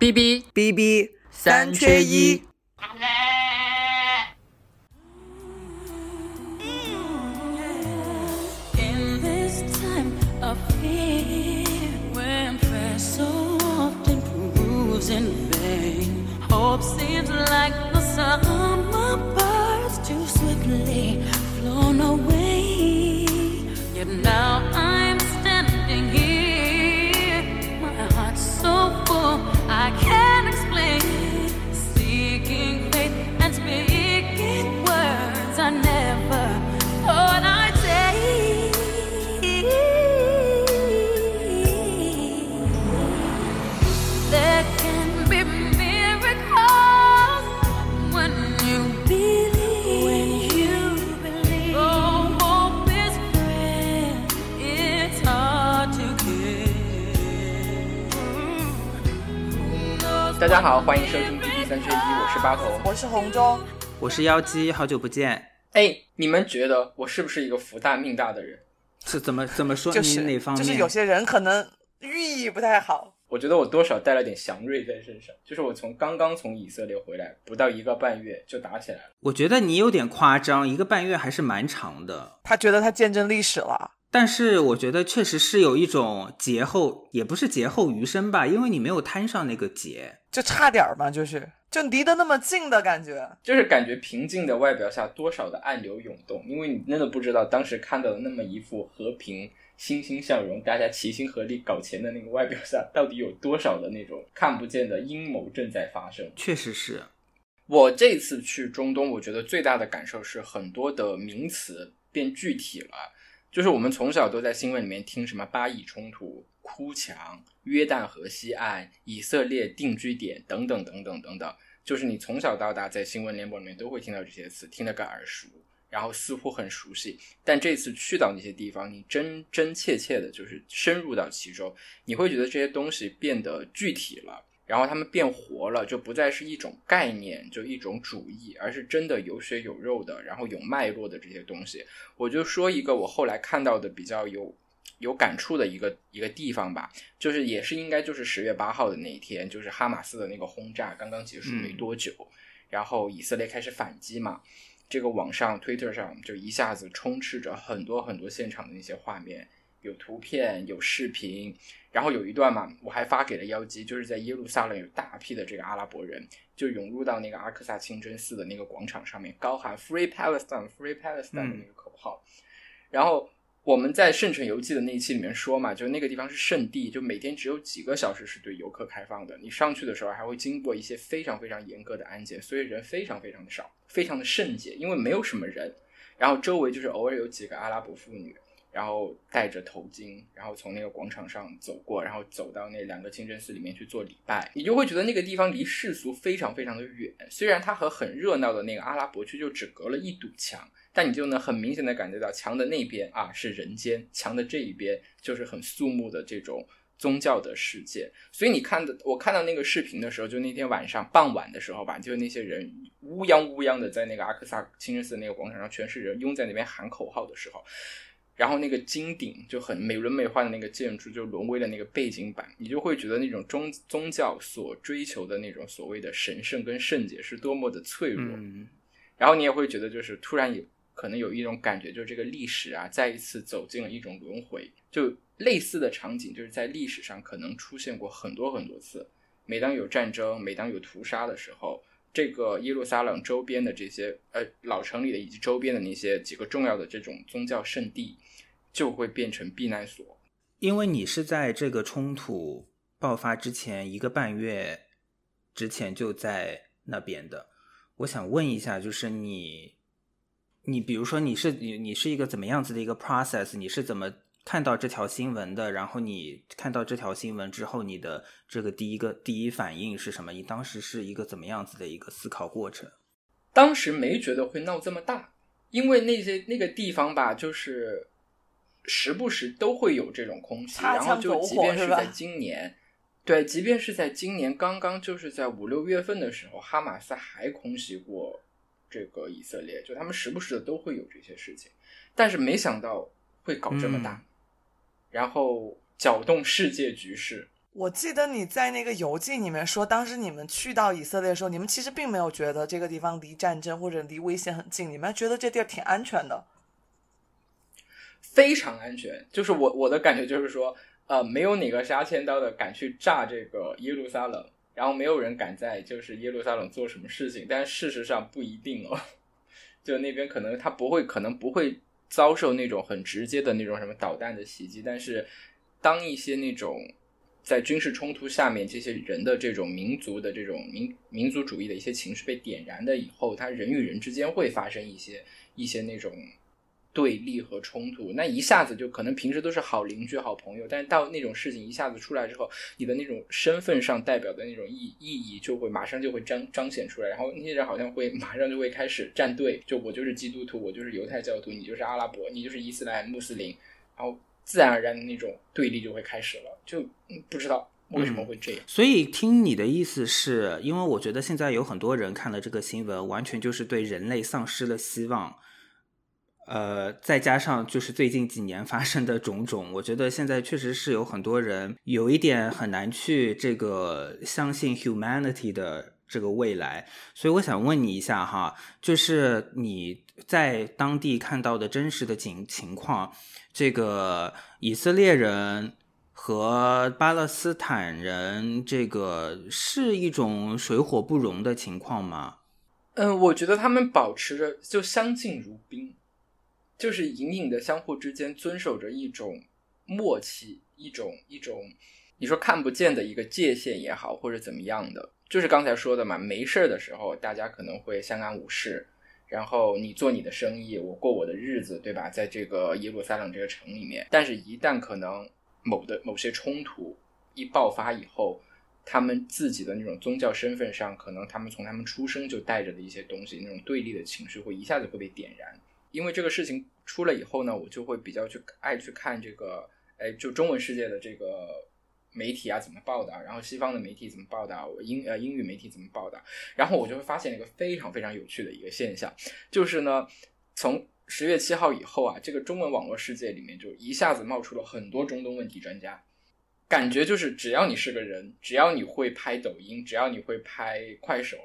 B B B B 三缺一。是妖姬，好久不见。哎，你们觉得我是不是一个福大命大的人？是怎么怎么说？就是你哪方面？就是有些人可能寓意不太好。我觉得我多少带了点祥瑞在身上，就是我从刚刚从以色列回来，不到一个半月就打起来了。我觉得你有点夸张，一个半月还是蛮长的。他觉得他见证历史了，但是我觉得确实是有一种劫后，也不是劫后余生吧，因为你没有摊上那个劫。就差点儿嘛，就是就离得那么近的感觉。就是感觉平静的外表下多少的暗流涌动，因为你真的不知道当时看到的那么一副和平、欣欣向荣、大家齐心合力搞钱的那个外表下，到底有多少的那种看不见的阴谋正在发生。确实是，我这次去中东，我觉得最大的感受是很多的名词变具体了。就是我们从小都在新闻里面听什么巴以冲突、哭墙、约旦河西岸、以色列定居点等等等等等等，就是你从小到大在新闻联播里面都会听到这些词，听得个耳熟，然后似乎很熟悉。但这次去到那些地方，你真真切切的就是深入到其中，你会觉得这些东西变得具体了。然后他们变活了，就不再是一种概念，就一种主义，而是真的有血有肉的，然后有脉络的这些东西。我就说一个我后来看到的比较有有感触的一个一个地方吧，就是也是应该就是十月八号的那一天，就是哈马斯的那个轰炸刚刚结束没多久，然后以色列开始反击嘛，这个网上 Twitter 上就一下子充斥着很多很多现场的那些画面，有图片有视频。然后有一段嘛，我还发给了妖姬，就是在耶路撒冷有大批的这个阿拉伯人就涌入到那个阿克萨清真寺的那个广场上面，高喊 “Free Palestine, Free Palestine” 的那个口号。然后我们在《圣城游记》的那一期里面说嘛，就那个地方是圣地，就每天只有几个小时是对游客开放的。你上去的时候还会经过一些非常非常严格的安检，所以人非常非常的少，非常的圣洁，因为没有什么人。然后周围就是偶尔有几个阿拉伯妇女。然后戴着头巾，然后从那个广场上走过，然后走到那两个清真寺里面去做礼拜，你就会觉得那个地方离世俗非常非常的远。虽然它和很热闹的那个阿拉伯区就只隔了一堵墙，但你就能很明显的感觉到墙的那边啊是人间，墙的这一边就是很肃穆的这种宗教的世界。所以你看的，我看到那个视频的时候，就那天晚上傍晚的时候吧，就那些人乌泱乌泱的在那个阿克萨清真寺那个广场上，全是人拥在那边喊口号的时候。然后那个金顶就很美轮美奂的那个建筑就沦为了那个背景板，你就会觉得那种宗宗教所追求的那种所谓的神圣跟圣洁是多么的脆弱。嗯，然后你也会觉得就是突然有可能有一种感觉，就是这个历史啊再一次走进了一种轮回。就类似的场景就是在历史上可能出现过很多很多次。每当有战争，每当有屠杀的时候。这个耶路撒冷周边的这些呃老城里的以及周边的那些几个重要的这种宗教圣地，就会变成避难所。因为你是在这个冲突爆发之前一个半月之前就在那边的，我想问一下，就是你，你比如说你是你你是一个怎么样子的一个 process？你是怎么？看到这条新闻的，然后你看到这条新闻之后，你的这个第一个第一反应是什么？你当时是一个怎么样子的一个思考过程？当时没觉得会闹这么大，因为那些那个地方吧，就是时不时都会有这种空袭，然后就即便是在今年，对，即便是在今年刚刚就是在五六月份的时候，哈马斯还空袭过这个以色列，就他们时不时的都会有这些事情，但是没想到会搞这么大。嗯然后搅动世界局势。我记得你在那个游记里面说，当时你们去到以色列的时候，你们其实并没有觉得这个地方离战争或者离危险很近，你们还觉得这地儿挺安全的。非常安全。就是我我的感觉就是说，呃，没有哪个杀千刀的敢去炸这个耶路撒冷，然后没有人敢在就是耶路撒冷做什么事情。但事实上不一定哦，就那边可能他不会，可能不会遭受那种很直接的那种什么导弹的袭击，但是当一些那种。在军事冲突下面，这些人的这种民族的这种民民族主义的一些情绪被点燃的以后，他人与人之间会发生一些一些那种对立和冲突。那一下子就可能平时都是好邻居、好朋友，但是到那种事情一下子出来之后，你的那种身份上代表的那种意意义就会马上就会彰彰显出来，然后那些人好像会 马上就会开始站队，就我就是基督徒，我就是犹太教徒，你就是阿拉伯，你就是伊斯兰穆斯林，然后。自然而然的那种对立就会开始了，就不知道为什么会这样。所以听你的意思是，因为我觉得现在有很多人看了这个新闻，完全就是对人类丧失了希望。呃，再加上就是最近几年发生的种种，我觉得现在确实是有很多人有一点很难去这个相信 humanity 的这个未来。所以我想问你一下哈，就是你在当地看到的真实的情情况。这个以色列人和巴勒斯坦人，这个是一种水火不容的情况吗？嗯，我觉得他们保持着就相敬如宾，就是隐隐的相互之间遵守着一种默契，一种一种你说看不见的一个界限也好，或者怎么样的，就是刚才说的嘛，没事儿的时候大家可能会相安无事。然后你做你的生意，我过我的日子，对吧？在这个耶路撒冷这个城里面，但是，一旦可能某的某些冲突一爆发以后，他们自己的那种宗教身份上，可能他们从他们出生就带着的一些东西，那种对立的情绪会一下子会被点燃。因为这个事情出了以后呢，我就会比较去爱去看这个，哎，就中文世界的这个。媒体啊怎么报道？然后西方的媒体怎么报道？英呃英语媒体怎么报道？然后我就会发现一个非常非常有趣的一个现象，就是呢，从十月七号以后啊，这个中文网络世界里面就一下子冒出了很多中东问题专家，感觉就是只要你是个人，只要你会拍抖音，只要你会拍快手。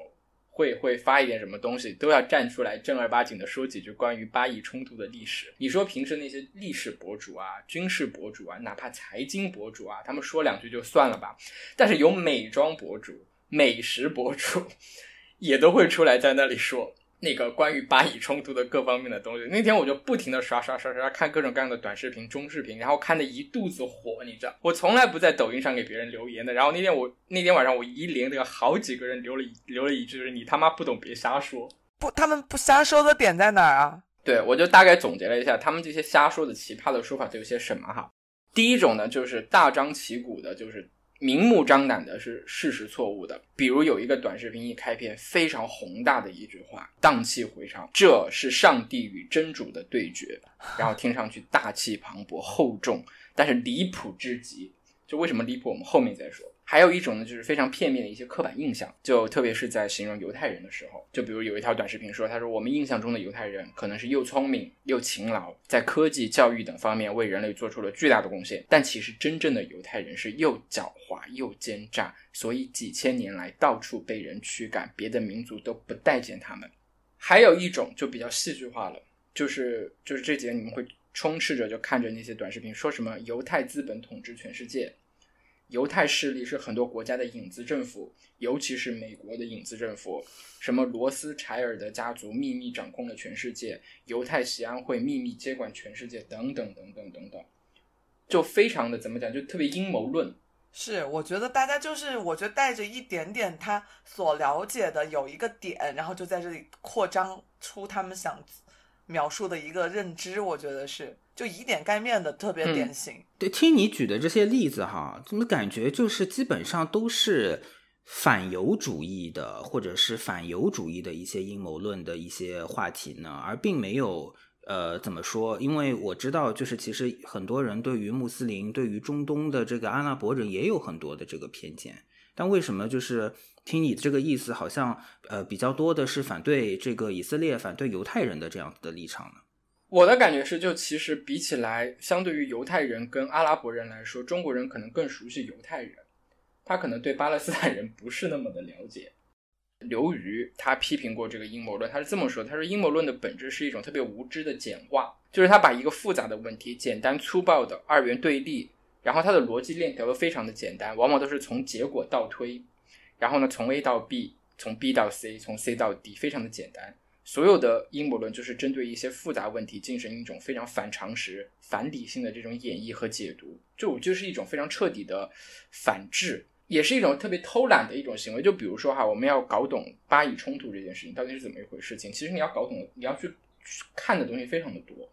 会会发一点什么东西，都要站出来正儿八经的说几句关于巴以冲突的历史。你说平时那些历史博主啊、军事博主啊，哪怕财经博主啊，他们说两句就算了吧。但是有美妆博主、美食博主，也都会出来在那里说。那个关于巴以冲突的各方面的东西，那天我就不停的刷刷刷刷看各种各样的短视频、中视频，然后看的一肚子火，你知道，我从来不在抖音上给别人留言的。然后那天我那天晚上我一连那个好几个人留了留了一句，就是你他妈不懂别瞎说。不，他们不瞎说的点在哪儿啊？对，我就大概总结了一下，他们这些瞎说的奇葩的说法都有些什么哈。第一种呢，就是大张旗鼓的，就是。明目张胆的是事实错误的，比如有一个短视频一开篇非常宏大的一句话，荡气回肠，这是上帝与真主的对决，然后听上去大气磅礴厚重，但是离谱之极。就为什么离谱，我们后面再说。还有一种呢，就是非常片面的一些刻板印象，就特别是在形容犹太人的时候，就比如有一条短视频说，他说我们印象中的犹太人可能是又聪明又勤劳，在科技、教育等方面为人类做出了巨大的贡献，但其实真正的犹太人是又狡猾又奸诈，所以几千年来到处被人驱赶，别的民族都不待见他们。还有一种就比较戏剧化了，就是就是这几年你们会充斥着就看着那些短视频，说什么犹太资本统治全世界。犹太势力是很多国家的影子政府，尤其是美国的影子政府。什么罗斯柴尔德家族秘密掌控了全世界，犹太喜安会秘密接管全世界，等等等等等等，就非常的怎么讲，就特别阴谋论。是，我觉得大家就是，我觉得带着一点点他所了解的有一个点，然后就在这里扩张出他们想描述的一个认知。我觉得是。就以点盖面的特别典型。对，听你举的这些例子哈，怎么感觉就是基本上都是反犹主义的，或者是反犹主义的一些阴谋论的一些话题呢？而并没有呃怎么说？因为我知道，就是其实很多人对于穆斯林、对于中东的这个阿拉伯人也有很多的这个偏见。但为什么就是听你这个意思，好像呃比较多的是反对这个以色列、反对犹太人的这样子的立场呢？我的感觉是，就其实比起来，相对于犹太人跟阿拉伯人来说，中国人可能更熟悉犹太人，他可能对巴勒斯坦人不是那么的了解。刘瑜他批评过这个阴谋论，他是这么说：他说阴谋论的本质是一种特别无知的简化，就是他把一个复杂的问题简单粗暴的二元对立，然后他的逻辑链条都非常的简单，往往都是从结果倒推，然后呢从 A 到 B，从 B 到 C，从 C 到 D，非常的简单。所有的阴谋论就是针对一些复杂问题进行一种非常反常识、反理性的这种演绎和解读，就就是一种非常彻底的反制，也是一种特别偷懒的一种行为。就比如说哈，我们要搞懂巴以冲突这件事情到底是怎么一回事情，其实你要搞懂，你要去看的东西非常的多。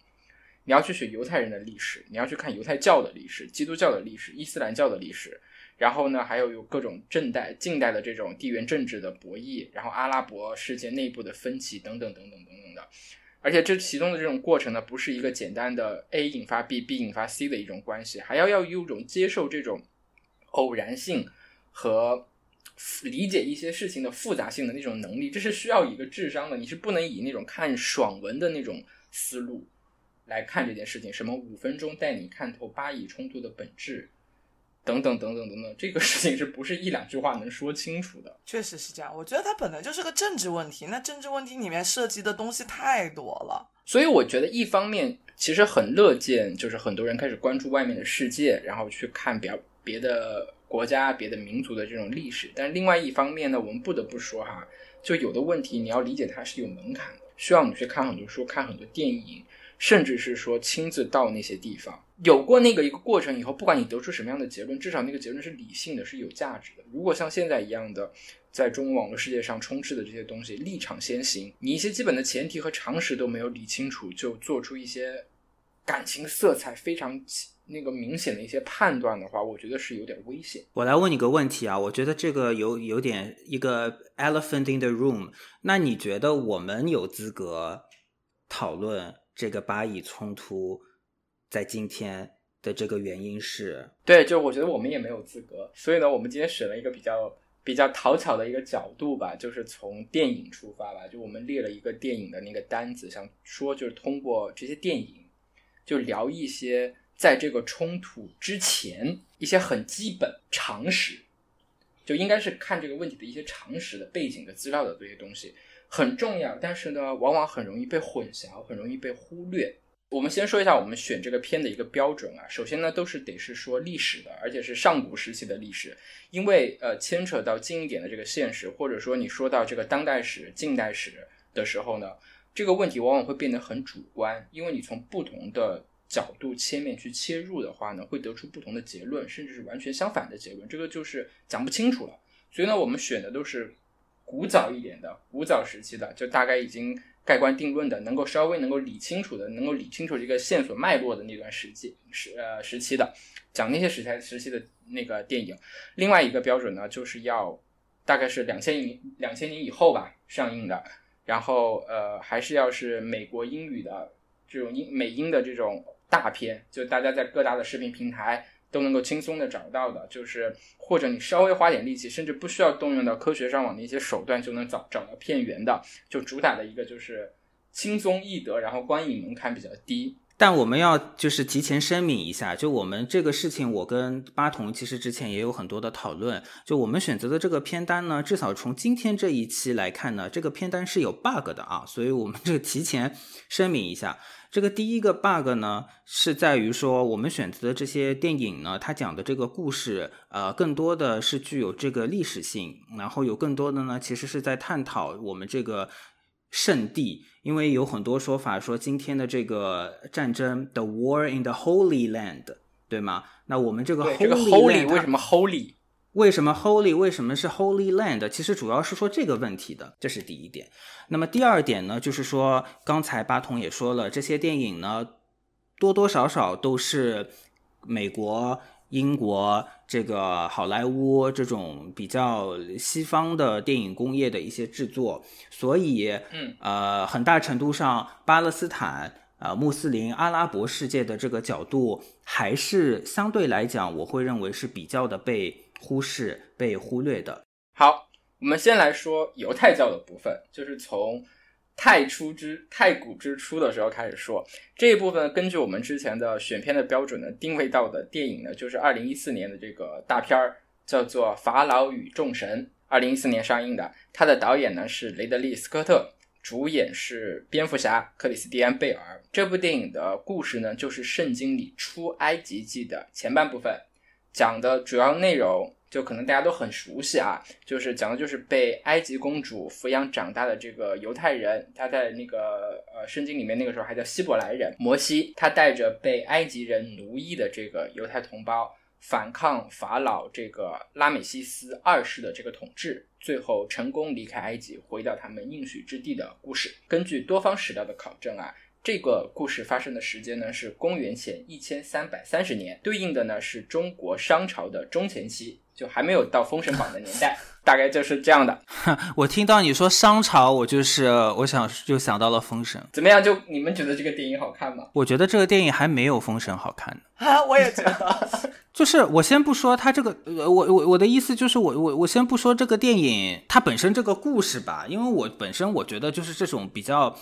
你要去学犹太人的历史，你要去看犹太教的历史、基督教的历史、伊斯兰教的历史，然后呢，还有有各种近代、近代的这种地缘政治的博弈，然后阿拉伯世界内部的分歧等等等等等等的。而且这其中的这种过程呢，不是一个简单的 A 引发 B，B 引发 C 的一种关系，还要要有一种接受这种偶然性和理解一些事情的复杂性的那种能力，这是需要一个智商的。你是不能以那种看爽文的那种思路来看这件事情，什么五分钟带你看透巴以冲突的本质，等等等等等等，这个事情是不是一两句话能说清楚的？确实是这样。我觉得它本来就是个政治问题，那政治问题里面涉及的东西太多了。所以我觉得一方面其实很乐见，就是很多人开始关注外面的世界，然后去看别别的国家、别的民族的这种历史。但是另外一方面呢，我们不得不说哈，就有的问题你要理解它是有门槛的，需要你去看很多书、看很多电影，甚至是说亲自到那些地方。有过那个一个过程以后，不管你得出什么样的结论，至少那个结论是理性的，是有价值的。如果像现在一样的，在中文网络世界上充斥的这些东西，立场先行，你一些基本的前提和常识都没有理清楚，就做出一些感情色彩非常那个明显的一些判断的话，我觉得是有点危险。我来问你个问题啊，我觉得这个有有点一个 elephant in the room。那你觉得我们有资格讨论这个巴以冲突在今天的这个原因是？对，就我觉得我们也没有资格，所以呢，我们今天选了一个比较比较讨巧的一个角度吧，就是从电影出发吧，就我们列了一个电影的那个单子，想说就是通过这些电影，就聊一些在这个冲突之前一些很基本常识，就应该是看这个问题的一些常识的背景的资料的这些东西很重要，但是呢，往往很容易被混淆，很容易被忽略。我们先说一下我们选这个片的一个标准啊，首先呢，都是得是说历史的，而且是上古时期的历史，因为呃牵扯到近一点的这个现实，或者说你说到这个当代史、近代史的时候呢，这个问题往往会变得很主观，因为你从不同的角度切面去切入的话呢，会得出不同的结论，甚至是完全相反的结论，这个就是讲不清楚了。所以呢，我们选的都是古早一点的、古早时期的，就大概已经盖棺定论的，能够稍微能够理清楚的，能够理清楚这个线索脉络的那段时期时呃时期的，讲那些时代时期的那个电影。另外一个标准呢，就是要大概是两千年两千年以后吧上映的，然后呃还是要是美国英语的这种英美英的这种大片，就大家在各大的视频平台。都能够轻松的找到的，就是或者你稍微花点力气，甚至不需要动用到科学上网的一些手段，就能找找到片源的，就主打的一个就是轻松易得，然后观影门槛比较低。但我们要就是提前声明一下，就我们这个事情，我跟八筒其实之前也有很多的讨论。就我们选择的这个片单呢，至少从今天这一期来看呢，这个片单是有 bug 的啊，所以我们这个提前声明一下。这个第一个 bug 呢，是在于说我们选择的这些电影呢，它讲的这个故事，呃，更多的是具有这个历史性，然后有更多的呢，其实是在探讨我们这个圣地，因为有很多说法说今天的这个战争，the war in the Holy Land，对吗？那我们这个，这个 Holy holy 为什么 holy？为什么 Holy 为什么是 Holy Land？其实主要是说这个问题的，这是第一点。那么第二点呢，就是说刚才八筒也说了，这些电影呢多多少少都是美国、英国这个好莱坞这种比较西方的电影工业的一些制作，所以嗯呃很大程度上巴勒斯坦。呃，穆斯林阿拉伯世界的这个角度，还是相对来讲，我会认为是比较的被忽视、被忽略的。好，我们先来说犹太教的部分，就是从太初之太古之初的时候开始说。这一部分根据我们之前的选片的标准呢，定位到的电影呢，就是二零一四年的这个大片儿《叫做《法老与众神》，二零一四年上映的。它的导演呢是雷德利·斯科特，主演是蝙蝠侠克里斯蒂安·贝尔。这部电影的故事呢，就是圣经里出埃及记的前半部分，讲的主要内容就可能大家都很熟悉啊，就是讲的就是被埃及公主抚养长大的这个犹太人，他在那个呃圣经里面那个时候还叫希伯来人摩西，他带着被埃及人奴役的这个犹太同胞。反抗法老这个拉美西斯二世的这个统治，最后成功离开埃及，回到他们应许之地的故事。根据多方史料的考证啊，这个故事发生的时间呢是公元前一千三百三十年，对应的呢是中国商朝的中前期，就还没有到《封神榜》的年代，大概就是这样的。我听到你说商朝，我就是我想就想到了封神。怎么样？就你们觉得这个电影好看吗？我觉得这个电影还没有封神好看呢。啊，我也觉得。就是我先不说它这个，呃，我我我的意思就是我我我先不说这个电影它本身这个故事吧，因为我本身我觉得就是这种比较。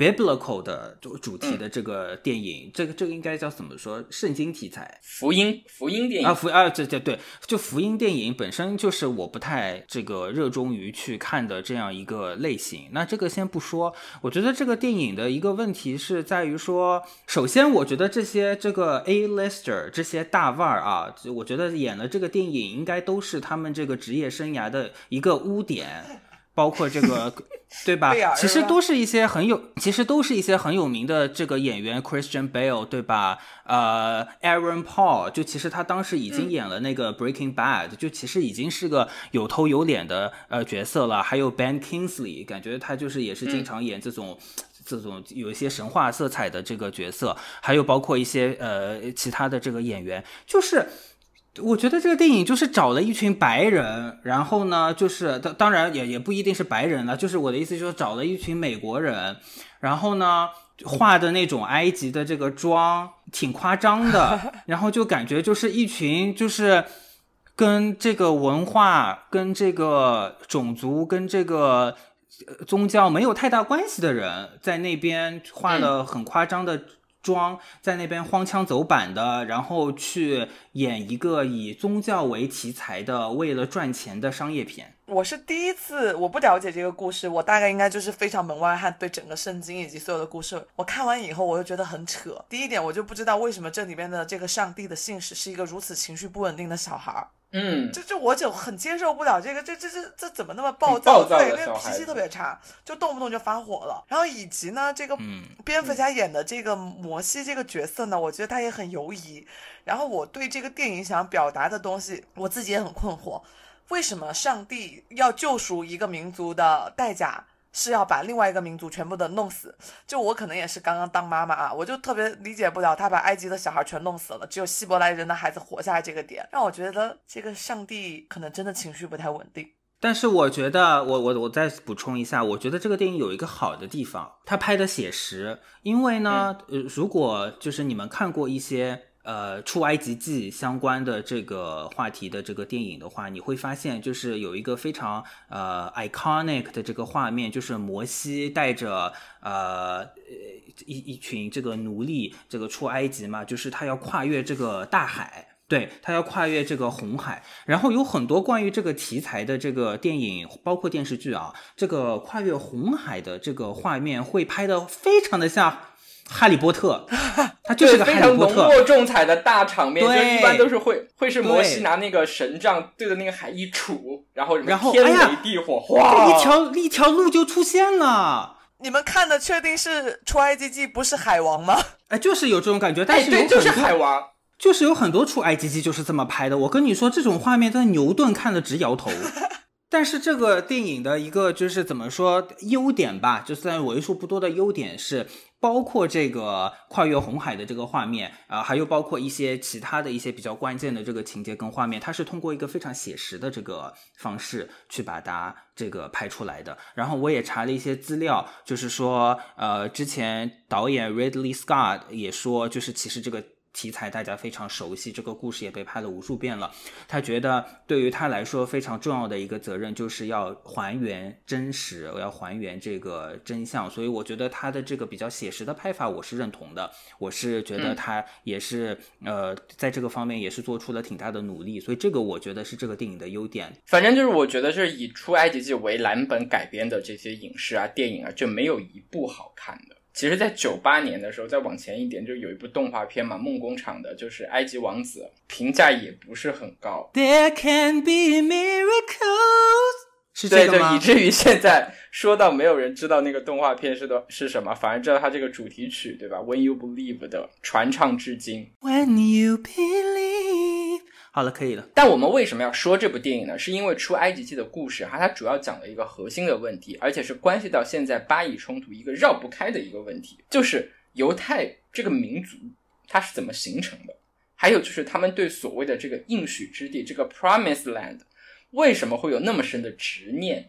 Biblical 的主主题的这个电影，这个这个应该叫怎么说？圣经题材，福音福音电影啊，福啊，对对对，就福音电影本身就是我不太这个热衷于去看的这样一个类型。那这个先不说，我觉得这个电影的一个问题是在于说，首先我觉得这些这个 A lister 这些大腕儿啊，我觉得演了这个电影应该都是他们这个职业生涯的一个污点。包括这个，对吧？其实都是一些很有，其实都是一些很有名的这个演员，Christian Bale，对吧？呃，Aaron Paul，就其实他当时已经演了那个 Breaking Bad，就其实已经是个有头有脸的呃角色了。还有 Ben Kingsley，感觉他就是也是经常演这种这种有一些神话色彩的这个角色。还有包括一些呃其他的这个演员，就是。我觉得这个电影就是找了一群白人，然后呢，就是当当然也也不一定是白人了，就是我的意思就是找了一群美国人，然后呢画的那种埃及的这个妆挺夸张的，然后就感觉就是一群就是跟这个文化、跟这个种族、跟这个宗教没有太大关系的人，在那边画了很夸张的。装在那边荒腔走板的，然后去演一个以宗教为题材的、为了赚钱的商业片。我是第一次，我不了解这个故事，我大概应该就是非常门外汉，对整个圣经以及所有的故事，我看完以后我就觉得很扯。第一点，我就不知道为什么这里面的这个上帝的信使是一个如此情绪不稳定的小孩儿。嗯，这这我就很接受不了这个，这这这这怎么那么暴躁？对，那个脾气特别差，就动不动就发火了。然后以及呢，这个蝙蝠侠演的这个摩西这个角色呢，我觉得他也很犹疑。然后我对这个电影想表达的东西，我自己也很困惑。为什么上帝要救赎一个民族的代价是要把另外一个民族全部的弄死？就我可能也是刚刚当妈妈啊，我就特别理解不了他把埃及的小孩全弄死了，只有希伯来人的孩子活下来这个点，让我觉得这个上帝可能真的情绪不太稳定。但是我觉得，我我我再补充一下，我觉得这个电影有一个好的地方，它拍的写实。因为呢，呃，如果就是你们看过一些。呃，出埃及记相关的这个话题的这个电影的话，你会发现就是有一个非常呃 iconic 的这个画面，就是摩西带着呃一一群这个奴隶这个出埃及嘛，就是他要跨越这个大海，对他要跨越这个红海，然后有很多关于这个题材的这个电影，包括电视剧啊，这个跨越红海的这个画面会拍的非常的像。哈利波特，他就是个非常浓墨重彩的大场面，就一般都是会会是摩西拿那个神杖对着那个海一杵，然后然后天雷地火，哗，一条一条路就出现了。你们看的确定是出埃及记不是海王吗？哎，就是有这种感觉，但是对，就是海王，就是有很多出埃及记就是这么拍的。我跟你说，这种画面在牛顿看的直摇头。但是这个电影的一个就是怎么说优点吧，就算为数不多的优点是。包括这个跨越红海的这个画面啊，还有包括一些其他的一些比较关键的这个情节跟画面，它是通过一个非常写实的这个方式去把它这个拍出来的。然后我也查了一些资料，就是说，呃，之前导演 Ridley Scott 也说，就是其实这个题材大家非常熟悉，这个故事也被拍了无数遍了。他觉得对于他来说非常重要的一个责任，就是要还原真实，我要还原这个真相。所以我觉得他的这个比较写实的拍法，我是认同的。我是觉得嗯他也是、呃，在这个方面也是做出了挺大的努力。所以这个我觉得是这个电影的优点。反正就是我觉得，就是以出埃及记为蓝本改编的这些影视啊、电影啊，就没有一部好看的。其实，在九八年的时候，再往前一点，就有一部动画片嘛，梦工厂的，就是《埃及王子》，评价也不是很高。There can be miracles，是对，这个吗就以？至于现在说到没有人知道那个动画片是的是什么，反而知道它这个主题曲，对吧？When You Believe 的传唱至今。When you believe，好了，可以了。但我们为什么要说这部电影呢？是因为《出埃及记》的故事哈，它主要讲了一个核心的问题，而且是关系到现在巴以冲突一个绕不开的一个问题，就是犹太这个民族它是怎么形成的，还有就是他们对所谓的这个应许之地这个 Promised Land 为什么会有那么深的执念？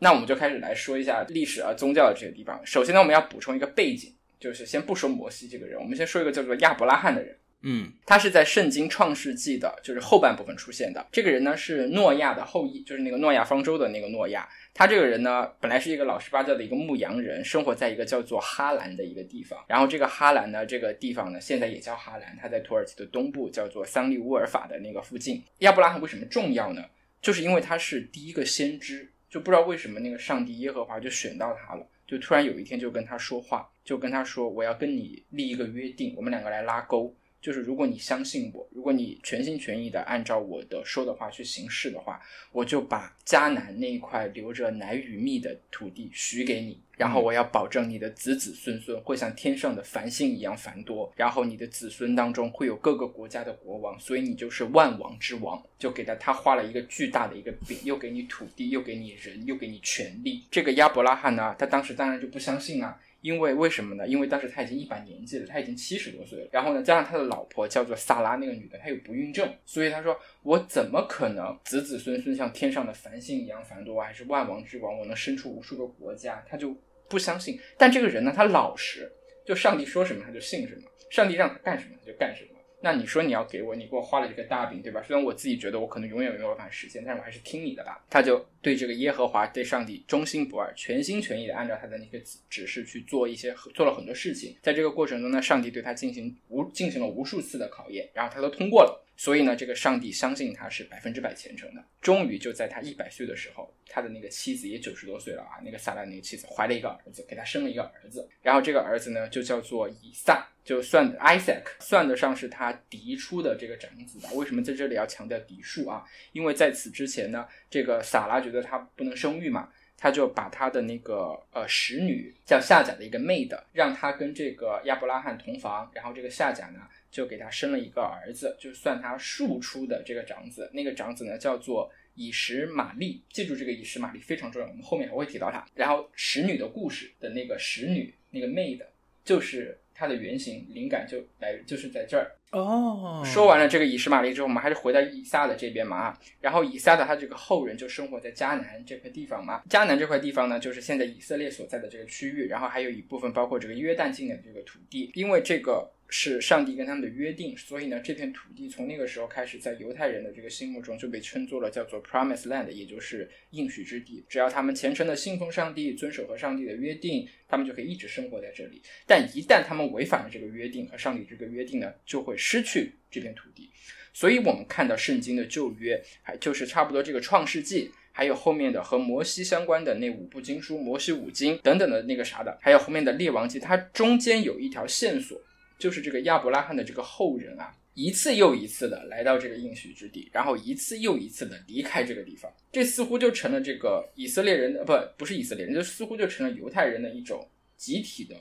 那我们就开始来说一下历史啊、宗教的这些地方。首先呢，我们要补充一个背景，就是先不说摩西这个人，我们先说一个叫做亚伯拉罕的人。嗯他是在圣经创世纪的，就是后半部分出现的。这个人呢是诺亚的后裔，就是那个诺亚方舟的那个诺亚。他这个人呢，本来是一个老实巴交的一个牧羊人，生活在一个叫做哈兰的一个地方。然后这个哈兰呢，这个地方呢，现在也叫哈兰，它在土耳其的东部，叫做桑利乌尔法的那个附近。亚伯拉罕为什么重要呢？就是因为他是第一个先知，就不知道为什么那个上帝耶和华就选到他了。就突然有一天就跟他说话，就跟他说：“我要跟你立一个约定，我们两个来拉钩。就是如果你相信我，如果你全心全意的按照我的说的话去行事的话，我就把迦南那一块留着奶与蜜的土地许给你，然后我要保证你的子子孙孙会像天上的繁星一样繁多，然后你的子孙当中会有各个国家的国王，所以你就是万王之王。就给他他画了一个巨大的一个饼，又给你土地，又给你人，又给你权力。这个亚伯拉罕呢，他当时当然就不相信啊。因为为什么呢？因为当时他已经一把年纪了，他已经七十多岁了。然后呢，加上他的老婆叫做萨拉那个女的，她有不孕症，所以他说我怎么可能子子孙孙像天上的繁星一样繁多，还是万王之王？我能生出无数个国家？他就不相信。但这个人呢，他老实，就上帝说什么他就信什么，上帝让他干什么他就干什么。那你说你要给我，你给我画了这个大饼，对吧？虽然我自己觉得我可能永远没有办法实现，但是我还是听你的吧。他就对这个耶和华、对上帝忠心不二，全心全意的按照他的那个指指示去做一些做了很多事情。在这个过程中呢，上帝对他进行无进行了无数次的考验，然后他都通过了。所以呢，这个上帝相信他是百分之百虔诚的。终于就在他一百岁的时候，他的那个妻子也九十多岁了啊，那个撒拉那个妻子怀了一个儿子，给他生了一个儿子。然后这个儿子呢，就叫做以撒，就算 Isaac，算得上是他嫡出的这个长子吧。为什么在这里要强调嫡庶啊？因为在此之前呢，这个撒拉就觉得他不能生育嘛，他就把他的那个呃使女叫夏甲的一个妹的，让他跟这个亚伯拉罕同房，然后这个夏甲呢就给他生了一个儿子，就算他庶出的这个长子，那个长子呢叫做以实玛利，记住这个以实玛利非常重要，我们后面还会提到他。然后使女的故事的那个使女那个妹的，就是它的原型灵感就来就是在这儿。哦，说完了这个以实玛利之后，我们还是回到以撒的这边嘛啊。然后以撒的他这个后人就生活在迦南这块地方嘛。迦南这块地方呢，就是现在以色列所在的这个区域，然后还有一部分包括这个约旦境的这个土地。因为这个是上帝跟他们的约定，所以呢，这片土地从那个时候开始，在犹太人的这个心目中就被称作了叫做 Promise Land，也就是应许之地。只要他们虔诚的信奉上帝，遵守和上帝的约定，他们就可以一直生活在这里。但一旦他们违反了这个约定和上帝这个约定呢，就会失去这片土地。所以我们看到圣经的旧约，还就是差不多这个创世纪，还有后面的和摩西相关的那五部经书，摩西五经等等的那个啥的，还有后面的列王记，它中间有一条线索，就是这个亚伯拉罕的这个后人啊，一次又一次的来到这个应许之地，然后一次又一次的离开这个地方，这似乎就成了这个以色列人的不不是以色列人，就似乎就成了犹太人的一种集体的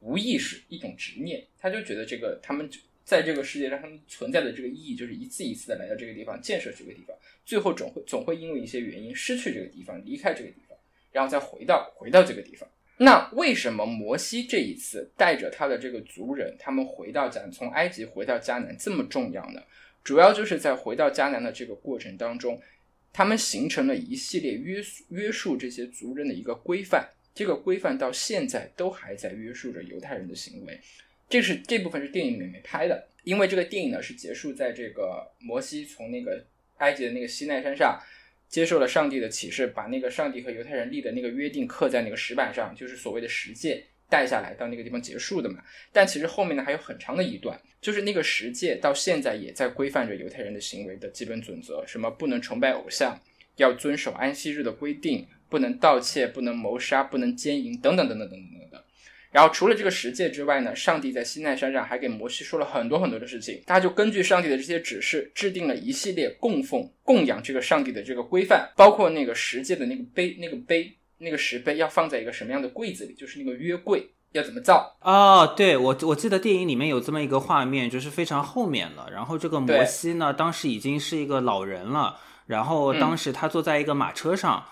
无意识，一种执念，他就觉得这个他们在这个世界上他们存在的这个意义，就是一次一次的来到这个地方，建设这个地方，最后总会总会因为一些原因失去这个地方，离开这个地方，然后再回到回到这个地方。那为什么摩西这一次带着他的这个族人，他们回到迦从埃及回到迦南这么重要呢？主要就是在回到迦南的这个过程当中，他们形成了一系列约束约束这些族人的一个规范，这个规范到现在都还在约束着犹太人的行为。这是这部分是电影里面拍的，因为这个电影呢是结束在这个摩西从那个埃及的那个西奈山上接受了上帝的启示，把那个上帝和犹太人立的那个约定刻在那个石板上，就是所谓的十诫带下来到那个地方结束的嘛。但其实后面呢还有很长的一段，就是那个十诫到现在也在规范着犹太人的行为的基本准则，什么不能崇拜偶像，要遵守安息日的规定，不能盗窃，不能谋杀，不能奸淫，等等等等等等等等。然后除了这个十诫之外呢，上帝在西奈山上还给摩西说了很多很多的事情，他就根据上帝的这些指示，制定了一系列供奉、供养这个上帝的这个规范，包括那个十诫的那个碑、那个碑、那个石碑要放在一个什么样的柜子里，就是那个约柜要怎么造。哦，对我我记得电影里面有这么一个画面，就是非常后面了。然后这个摩西呢，当时已经是一个老人了，然后当时他坐在一个马车上。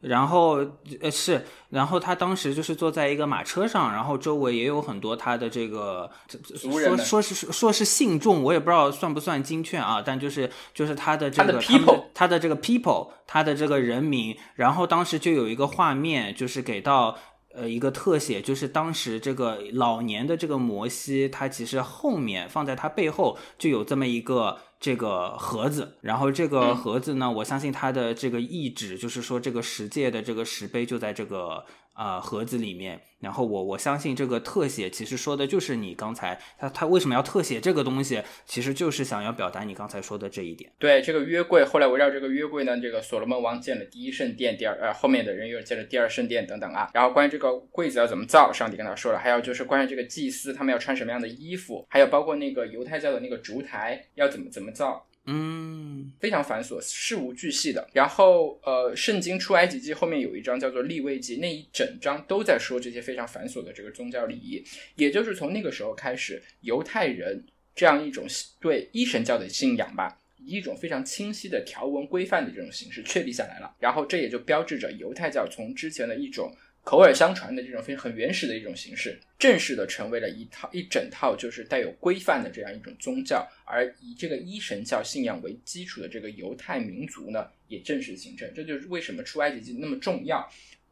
然后呃是，然后他当时就是坐在一个马车上，然后周围也有很多他的这个说说是说是信众，我也不知道算不算精确啊，但就是就是他的这个他的他的这个 people，他的这个人民，然后当时就有一个画面，就是给到呃一个特写，就是当时这个老年的这个摩西，他其实后面放在他背后就有这么一个这个盒子，然后这个嗯盒子呢，我相信它的这个意旨就是说这个十诫的这个石碑就在这个。呃，盒子里面，然后我我相信这个特写其实说的就是你刚才他他为什么要特写这个东西，其实就是想要表达你刚才说的这一点。对这个约柜，后来围绕这个约柜呢，这个所罗门王建了第一圣殿，第二呃后面的人又建了第二圣殿等等啊。然后关于这个柜子要怎么造，上帝跟他说了，还有就是关于这个祭司他们要穿什么样的衣服，还有包括那个犹太教的那个烛台要怎么怎么造，嗯非常繁琐，事无巨细的。然后呃，圣经出埃及记后面有一章叫做立位记，那一整章都在说这些非常繁琐的这个宗教礼仪。也就是从那个时候开始，犹太人这样一种对一神教的信仰吧。以一种非常清晰的条文规范的这种形式确立下来了，然后这也就标志着犹太教从之前的一种口耳相传的这种非常很原始的一种形式，正式的成为了一套一整套就是带有规范的这样一种宗教，而以这个一神教信仰为基础的这个犹太民族呢，也正式形成。这就是为什么出埃及记那么重要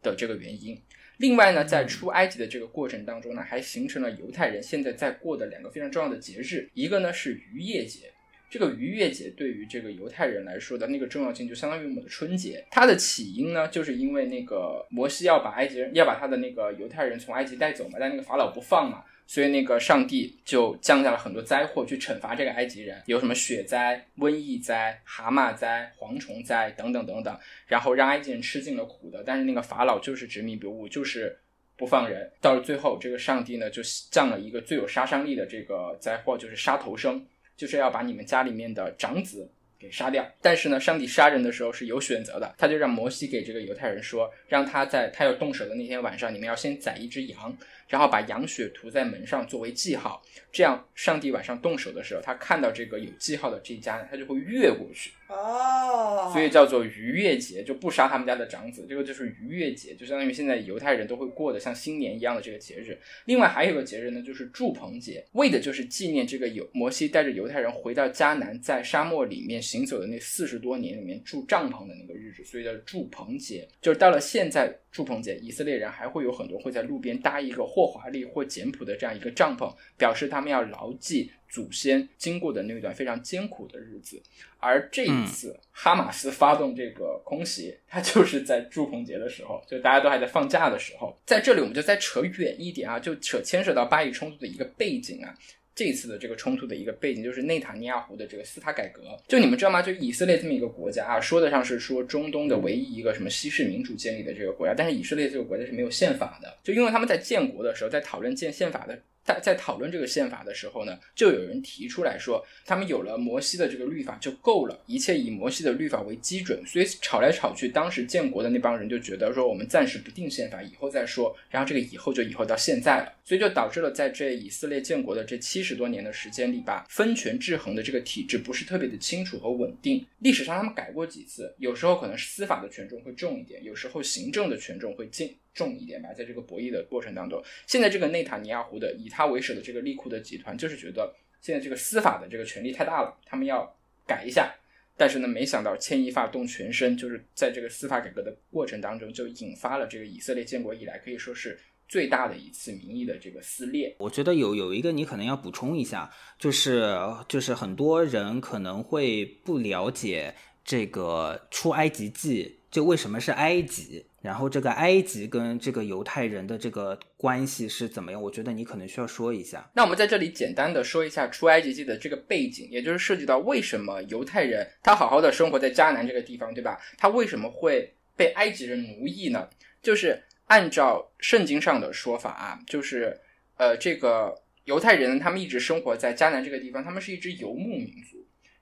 的这个原因。另外呢，在出埃及的这个过程当中呢，还形成了犹太人现在在过的两个非常重要的节日，一个呢是逾越节。这个逾越节对于这个犹太人来说的那个重要性，就相当于我们的春节。它的起因呢，就是因为那个摩西要把埃及人要把他的那个犹太人从埃及带走嘛，但那个法老不放嘛，所以那个上帝就降下了很多灾祸去惩罚这个埃及人，有什么雪灾、瘟疫灾、蛤蟆灾、蝗虫灾等等等等，然后让埃及人吃尽了苦的。但是那个法老就是执迷不悟，就是不放人。到了最后，这个上帝呢就降了一个最有杀伤力的这个灾祸，就是杀头生。就是要把你们家里面的长子给杀掉。但是呢，上帝杀人的时候是有选择的，他就让摩西给这个犹太人说，让他在他要动手的那天晚上，你们要先宰一只羊，然后把羊血涂在门上作为记号。这样，上帝晚上动手的时候，他看到这个有记号的这一家呢，他就会越过去。哦，所以叫做逾越节，就不杀他们家的长子，这个就是逾越节，就相当于现在犹太人都会过的像新年一样的这个节日。另外还有一个节日呢，就是祝棚节，为的就是纪念这个犹摩西带着犹太人回到迦南，在沙漠里面行走的那四十多年里面住帐篷的那个日子，所以叫祝棚节。就是到了现在祝棚节，以色列人还会有很多会在路边搭一个或华丽或简朴的这样一个帐篷，表示他们要牢记祖先经过的那段非常艰苦的日子。而这一次，哈马斯发动这个空袭，它就是在祝棚节的时候，就大家都还在放假的时候。在这里，我们就再扯远一点啊，就扯牵扯到巴以冲突的一个背景啊。这次的这个冲突的一个背景就是内塔尼亚胡的这个司法改革。就你们知道吗？就以色列这么一个国家啊，说得上是说中东的唯一一个什么西式民主建立的这个国家，但是以色列这个国家是没有宪法的。就因为他们在建国的时候，在讨论建宪法的。在在讨论这个宪法的时候呢，就有人提出来说，他们有了摩西的这个律法就够了，一切以摩西的律法为基准，所以吵来吵去，当时建国的那帮人就觉得说，我们暂时不定宪法，以后再说。然后这个以后就以后到现在了，所以就导致了在这以色列建国的这七十多年的时间里吧，分权制衡的这个体制不是特别的清楚和稳定。历史上他们改过几次，有时候可能是司法的权重会重一点，有时候行政的权重会轻重一点吧，在这个博弈的过程当中，现在这个内塔尼亚胡的以他为首的这个利库的集团，就是觉得现在这个司法的这个权力太大了，他们要改一下。但是呢，没想到牵一发动全身，就是在这个司法改革的过程当中，就引发了这个以色列建国以来可以说是最大的一次民意的这个撕裂。我觉得有有一个你可能要补充一下，就是就是很多人可能会不了解这个出埃及记就为什么是埃及，然后这个埃及跟这个犹太人的这个关系是怎么样？我觉得你可能需要说一下。那我们在这里简单的说一下出埃及记的这个背景，也就是涉及到为什么犹太人他好好的生活在迦南这个地方，对吧？他为什么会被埃及人奴役呢？就是按照圣经上的说法啊，就是呃，这个犹太人他们一直生活在迦南这个地方，他们是一支游牧民族。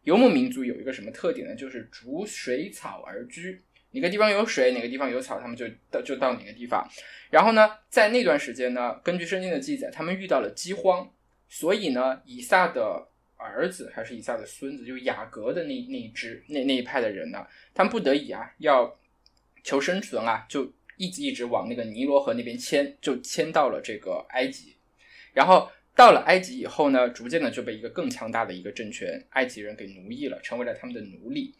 游牧民族有一个什么特点呢？就是逐水草而居，哪个地方有水，哪个地方有草，他们就到就到哪个地方。然后呢，在那段时间呢，根据圣经的记载，他们遇到了饥荒，所以呢，以撒的儿子还是以撒的孙子，就雅各的那那一支那那一派的人呢，他们不得已啊，要求生存啊，就一直一直往那个尼罗河那边迁，就迁到了这个埃及。然后到了埃及以后呢，逐渐的就被一个更强大的一个政权埃及人给奴役了，成为了他们的奴隶。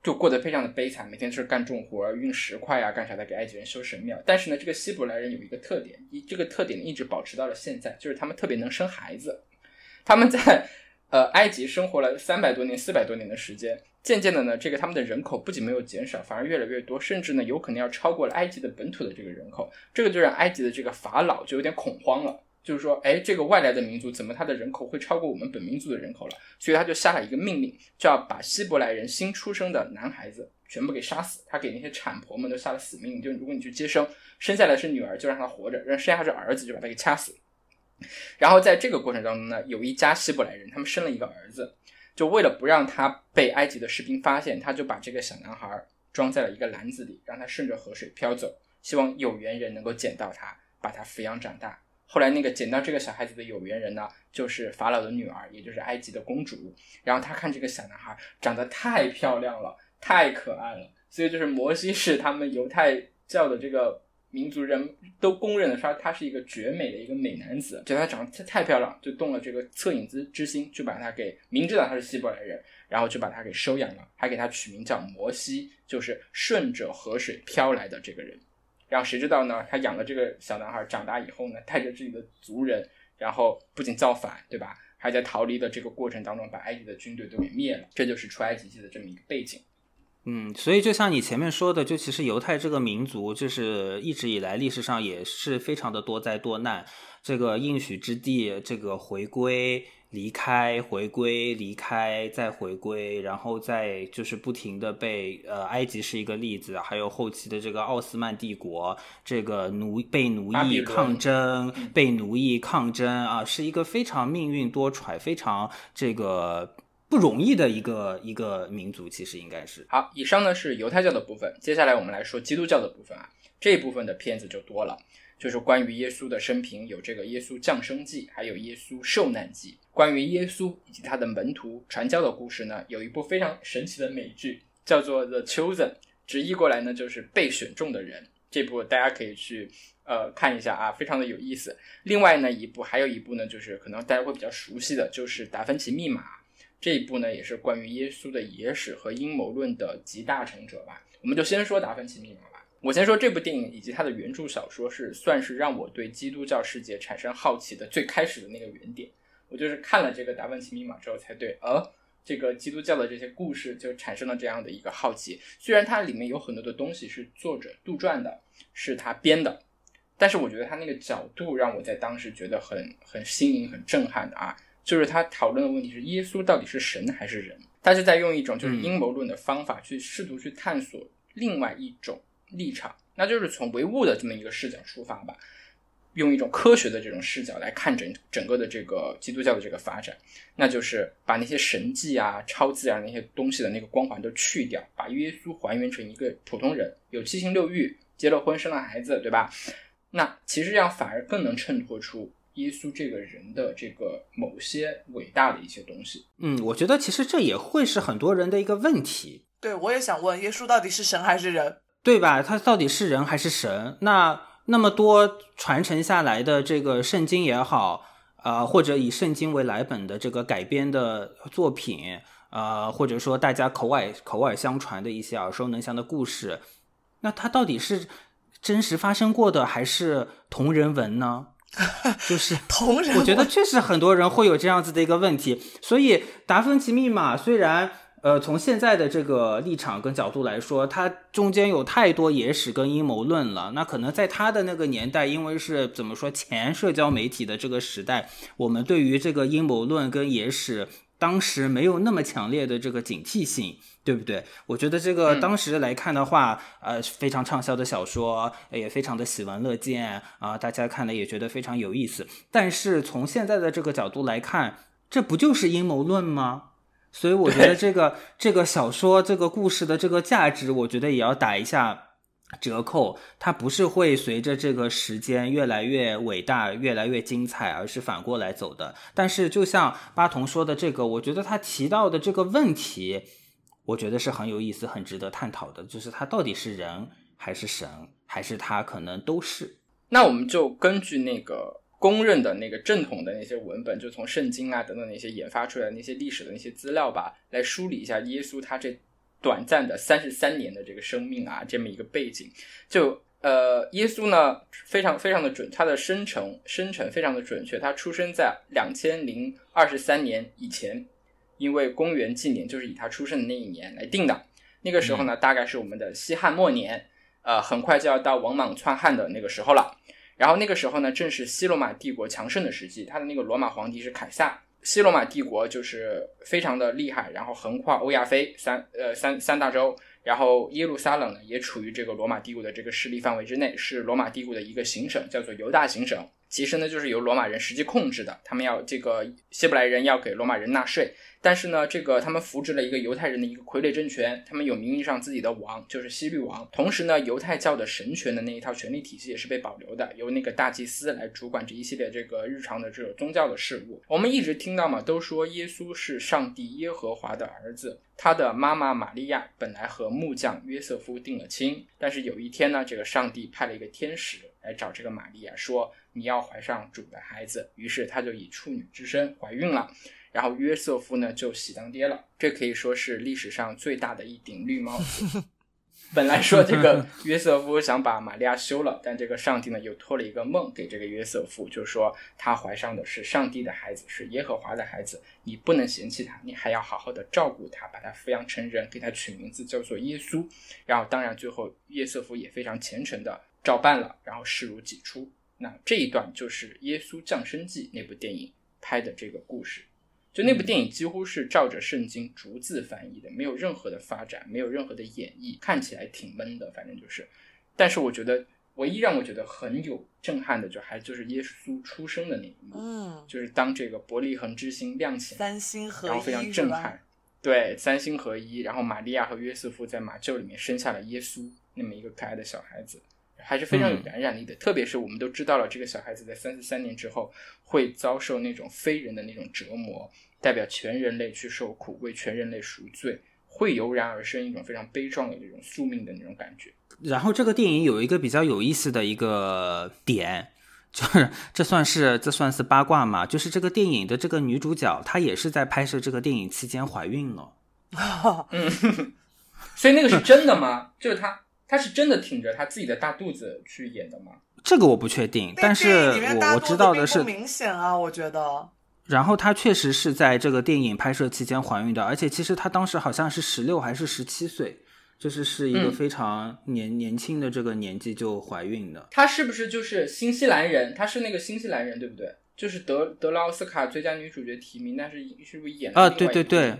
就过得非常的悲惨，每天就是干重活、运石块啊，干啥的，给埃及人修神庙。但是呢，这个希伯来人有一个特点，一这个特点一直保持到了现在，就是他们特别能生孩子。他们在呃埃及生活了三百多年、四百多年的时间，渐渐的呢，这个他们的人口不仅没有减少，反而越来越多，甚至呢，有可能要超过了埃及的本土的这个人口。这个就让埃及的这个法老就有点恐慌了。就是说，哎，这个外来的民族怎么他的人口会超过我们本民族的人口了？所以他就下了一个命令，就要把希伯来人新出生的男孩子全部给杀死。他给那些产婆们都下了死命令，就如果你去接生，生下来是女儿就让她活着，让生下是儿子就把他给掐死。然后在这个过程当中呢，有一家希伯来人，他们生了一个儿子，就为了不让他被埃及的士兵发现，他就把这个小男孩装在了一个篮子里，让他顺着河水飘走，希望有缘人能够捡到他，把他抚养长大。后来那个捡到这个小孩子的有缘人呢，就是法老的女儿，也就是埃及的公主。然后他看这个小男孩长得太漂亮了，太可爱了，所以就是摩西是他们犹太教的这个民族人都公认的说他是一个绝美的一个美男子，觉得他长得太太漂亮，就动了这个恻隐之之心，就把他给明知道他是希伯来人，然后就把他给收养了，还给他取名叫摩西，就是顺着河水飘来的这个人。然后谁知道呢？他养了这个小男孩，长大以后呢，带着自己的族人，然后不仅造反，对吧？还在逃离的这个过程当中，把埃及的军队都给灭了。这就是出埃及记的这么一个背景。嗯，所以就像你前面说的，就其实犹太这个民族，就是一直以来历史上也是非常的多灾多难。这个应许之地，这个回归、离开、回归、离开、再回归，然后再就是不停的被呃，埃及是一个例子，还有后期的这个奥斯曼帝国，这个奴被奴役、抗争、被奴役、抗争啊，是一个非常命运多舛、非常这个不容易的一个一个民族，其实应该是。好，以上呢是犹太教的部分，接下来我们来说基督教的部分啊。这一部分的片子就多了，就是关于耶稣的生平，有这个耶稣降生记，还有耶稣受难记。关于耶稣以及他的门徒传教的故事呢，有一部非常神奇的美剧，叫做《The Chosen》，直译过来呢就是被选中的人。这部大家可以去呃看一下啊，非常的有意思。另外呢，一部还有一部呢，就是可能大家会比较熟悉的，就是《达芬奇密码》。这一部呢，也是关于耶稣的野史和阴谋论的集大成者吧。我们就先说《达芬奇密码》吧。我先说这部电影以及它的原著小说是算是让我对基督教世界产生好奇的最开始的那个原点。我就是看了这个《达芬奇密码》之后，才对呃这个基督教的这些故事就产生了这样的一个好奇。虽然它里面有很多的东西是作者杜撰的，是他编的，但是我觉得他那个角度让我在当时觉得很很新颖、很震撼的啊。就是他讨论的问题是耶稣到底是神还是人？他是在用一种就是阴谋论的方法去试图去探索另外一种立场，那就是从唯物的这么一个视角出发吧，用一种科学的这种视角来看整整个的这个基督教的这个发展，那就是把那些神迹啊、超自然那些东西的那个光环都去掉，把耶稣还原成一个普通人，有七情六欲，结了婚，生了孩子，对吧？那其实这样反而更能衬托出耶稣这个人的这个某些伟大的一些东西。嗯，我觉得其实这也会是很多人的一个问题，对我也想问，耶稣到底是神还是人？对吧？他到底是人还是神？那那么多传承下来的这个圣经也好，啊、或者以圣经为来本的这个改编的作品，啊，或者说大家口耳口耳相传的一些耳熟能详的故事，那它到底是真实发生过的，还是同人文呢？就是同人，我觉得确实很多人会有这样子的一个问题，所以《达芬奇密码》虽然呃从现在的这个立场跟角度来说，它中间有太多野史跟阴谋论了。那可能在他的那个年代，因为是怎么说前社交媒体的这个时代，我们对于这个阴谋论跟野史当时没有那么强烈的这个警惕性。对不对？我觉得这个当时来看的话，呃，非常畅销的小说，也非常的喜闻乐见啊，大家看了也觉得非常有意思。但是从现在的这个角度来看，这不就是阴谋论吗？所以我觉得这个这个小说这个故事的这个价值，我觉得也要打一下折扣。它不是会随着这个时间越来越伟大、越来越精彩，而是反过来走的。但是就像巴童说的这个，我觉得他提到的这个问题。我觉得是很有意思、很值得探讨的，就是他到底是人还是神，还是他可能都是？那我们就根据那个公认的那个正统的那些文本，就从圣经啊等等那些研发出来的那些历史的那些资料吧，来梳理一下耶稣他这短暂的三十三年的这个生命啊这么一个背景。就呃，耶稣呢非常非常的准，他的生辰生辰非常的准确，他出生在两千零二十三年以前。因为公元纪年就是以他出生的那一年来定的，那个时候呢，大概是我们的西汉末年，呃，很快就要到王莽篡汉的那个时候了。然后那个时候呢，正是西罗马帝国强盛的时期，他的那个罗马皇帝是凯撒。西罗马帝国就是非常的厉害，然后横跨欧亚非三呃三三大洲，然后耶路撒冷呢也处于这个罗马帝国的这个势力范围之内，是罗马帝国的一个行省，叫做犹大行省。其实呢，就是由罗马人实际控制的，他们要这个希伯来人要给罗马人纳税。但是呢，这个他们扶植了一个犹太人的一个傀儡政权，他们有名义上自己的王，就是希律王。同时呢，犹太教的神权的那一套权力体系也是被保留的，由那个大祭司来主管这一系列这个日常的这种宗教的事务。我们一直听到嘛，都说耶稣是上帝耶和华的儿子，他的妈妈玛利亚本来和木匠约瑟夫定了亲，但是有一天呢，这个上帝派了一个天使来找这个玛利亚，说你要怀上主的孩子，于是他就以处女之身怀孕了。然后约瑟夫呢就喜当爹了，这可以说是历史上最大的一顶绿帽子。本来说这个 约瑟夫想把玛利亚休了，但这个上帝呢又托了一个梦给这个约瑟夫，就说他怀上的是上帝的孩子，是耶和华的孩子，你不能嫌弃他，你还要好好的照顾他，把他抚养成人，给他取名字叫做耶稣。然后当然最后约瑟夫也非常虔诚的照办了，然后视如己出。那这一段就是《耶稣降生记》那部电影拍的这个故事。就那部电影几乎是照着圣经逐字翻译的，没有任何的发展，没有任何的演绎，看起来挺闷的，反正就是。但是我觉得唯一让我觉得很有震撼的，就还就是耶稣出生的那一幕，嗯，就是当这个伯利恒之星亮起来，三星合一，然后非常震撼，对，三星合一，然后玛利亚和约瑟夫在马厩里面生下了耶稣，那么一个可爱的小孩子。还是非常有感染力的，特别是我们都知道了，这个小孩子在三十三年之后会遭受那种非人的那种折磨，代表全人类去受苦，为全人类赎罪，会油然而生一种非常悲壮的这种宿命的那种感觉。然后这个电影有一个比较有意思的一个点，就是 这算是这算是八卦嘛？就是这个电影的这个女主角，她也是在拍摄这个电影期间怀孕了。嗯，所以那个是真的吗？就是她。他是真的挺着他自己的大肚子去演的吗？这个我不确定，但是我我知道的是明显啊，我觉得。然后他确实是在这个电影拍摄期间怀孕的，而且其实他当时好像是十六还是十七岁，就是是一个非常年年轻的这个年纪就怀孕的。他是不是就是新西兰人？他是那个新西兰人对不对？就是得得了奥斯卡最佳女主角提名，但是是不是演啊？对对对，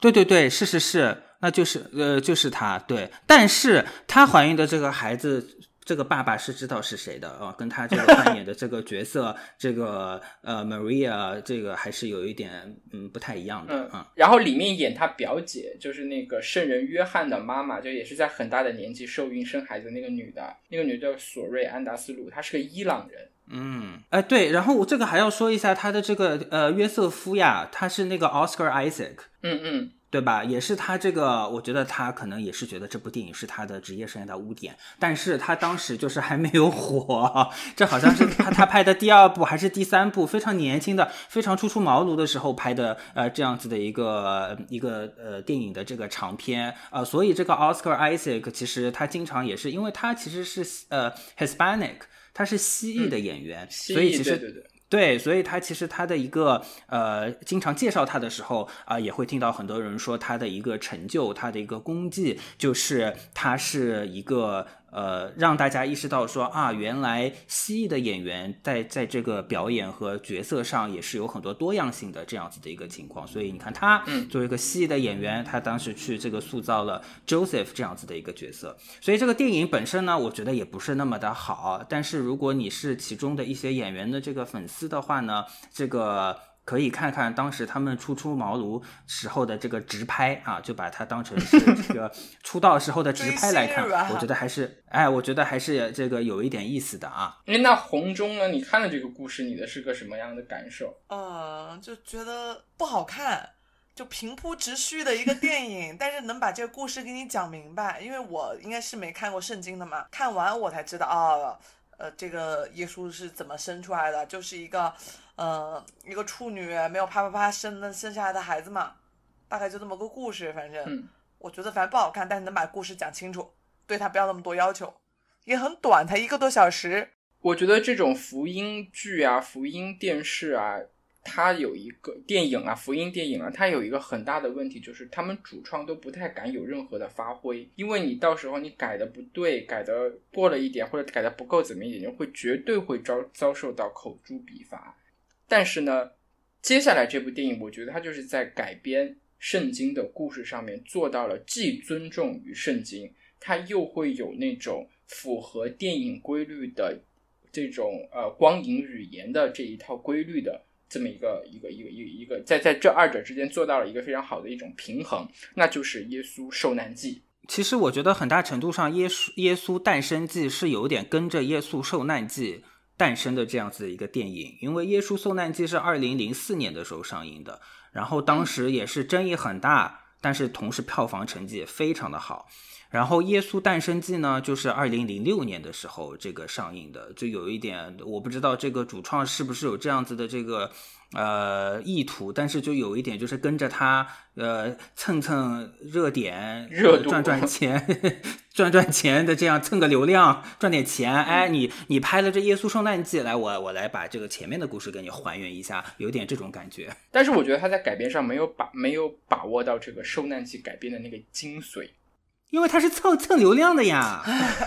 对对对，是是是。那就是呃，就是她对，但是她怀孕的这个孩子，这个爸爸是知道是谁的啊？跟她这个扮演的这个角色，这个呃，Maria 这个还是有一点嗯不太一样的啊。然后里面演她表姐，就是那个圣人约翰的妈妈，就也是在很大的年纪受孕生孩子那个女的，那个女的叫索瑞安达斯鲁，她是个伊朗人。嗯，哎对，然后我这个还要说一下他的这个呃约瑟夫呀，他是那个 Oscar Isaac。嗯嗯。对吧？也是他这个，我觉得他可能也是觉得这部电影是他的职业生涯的污点，但是他当时就是还没有火，这好像是 他他拍的第二部还是第三部，非常年轻的、非常初出茅庐的时候拍的，呃，这样子的一个一个呃电影的这个长片，呃，所以这个 Oscar Isaac 其实他经常也是，因为他其实是呃 Hispanic，他是西裔的演员，蜥所以其实对对对，对，所以他其实他的一个呃，经常介绍他的时候啊、也会听到很多人说他的一个成就，他的一个功绩，就是他是一个呃，让大家意识到说啊，原来蜥蜴的演员在在这个表演和角色上也是有很多多样性的这样子的一个情况。所以你看他作为一个蜥蜴的演员，他当时去这个塑造了 Joseph 这样子的一个角色。所以这个电影本身呢，我觉得也不是那么的好。但是如果你是其中的一些演员的这个粉丝的话呢，这个可以看看当时他们初出茅庐时候的这个直拍啊，就把它当成是这个出道时候的直拍来看我觉得还是哎，我觉得还是这个有一点意思的啊。哎，那红中呢？你看了这个故事，你的是个什么样的感受？嗯，就觉得不好看，就平铺直叙的一个电影，但是能把这个故事给你讲明白，因为我应该是没看过圣经的嘛，看完我才知道哦，呃，这个耶稣是怎么生出来的，就是一个，呃，一个处女没有啪啪啪生的生下来的孩子嘛，大概就这么个故事，反正，嗯我觉得反正不好看，但是能把故事讲清楚，对他不要那么多要求，也很短，才一个多小时，我觉得这种福音剧啊、福音电视啊，它有一个电影啊、福音电影啊，它有一个很大的问题，就是他们主创都不太敢有任何的发挥，因为你到时候你改的不对，改的过了一点，或者改的不够怎么一点，会绝对会遭遭受到口诛笔伐。但是呢，接下来这部电影，我觉得它就是在改编圣经的故事上面做到了既尊重于圣经，它又会有那种符合电影规律的这种呃光影语言的这一套规律的这么一个一个一个一一个，在在这二者之间做到了一个非常好的一种平衡，那就是耶稣受难记。其实我觉得很大程度上，耶稣耶稣诞生记是有点跟着耶稣受难记诞生的这样子的一个电影，因为耶稣受难记是二零零四年的时候上映的，然后当时也是争议很大，但是同时票房成绩也非常的好。然后《耶稣诞生记》呢，就是二零零六年的时候这个上映的，就有一点我不知道这个主创是不是有这样子的这个呃意图，但是就有一点就是跟着他呃蹭蹭热点、热度赚赚钱、赚赚钱的这样蹭个流量，赚点钱。哎，你你拍了这《耶稣受难记》来，我我来把这个前面的故事给你还原一下，有点这种感觉。但是我觉得他在改编上没有把没有把握到这个受难记改编的那个精髓。因为他是蹭蹭流量的呀，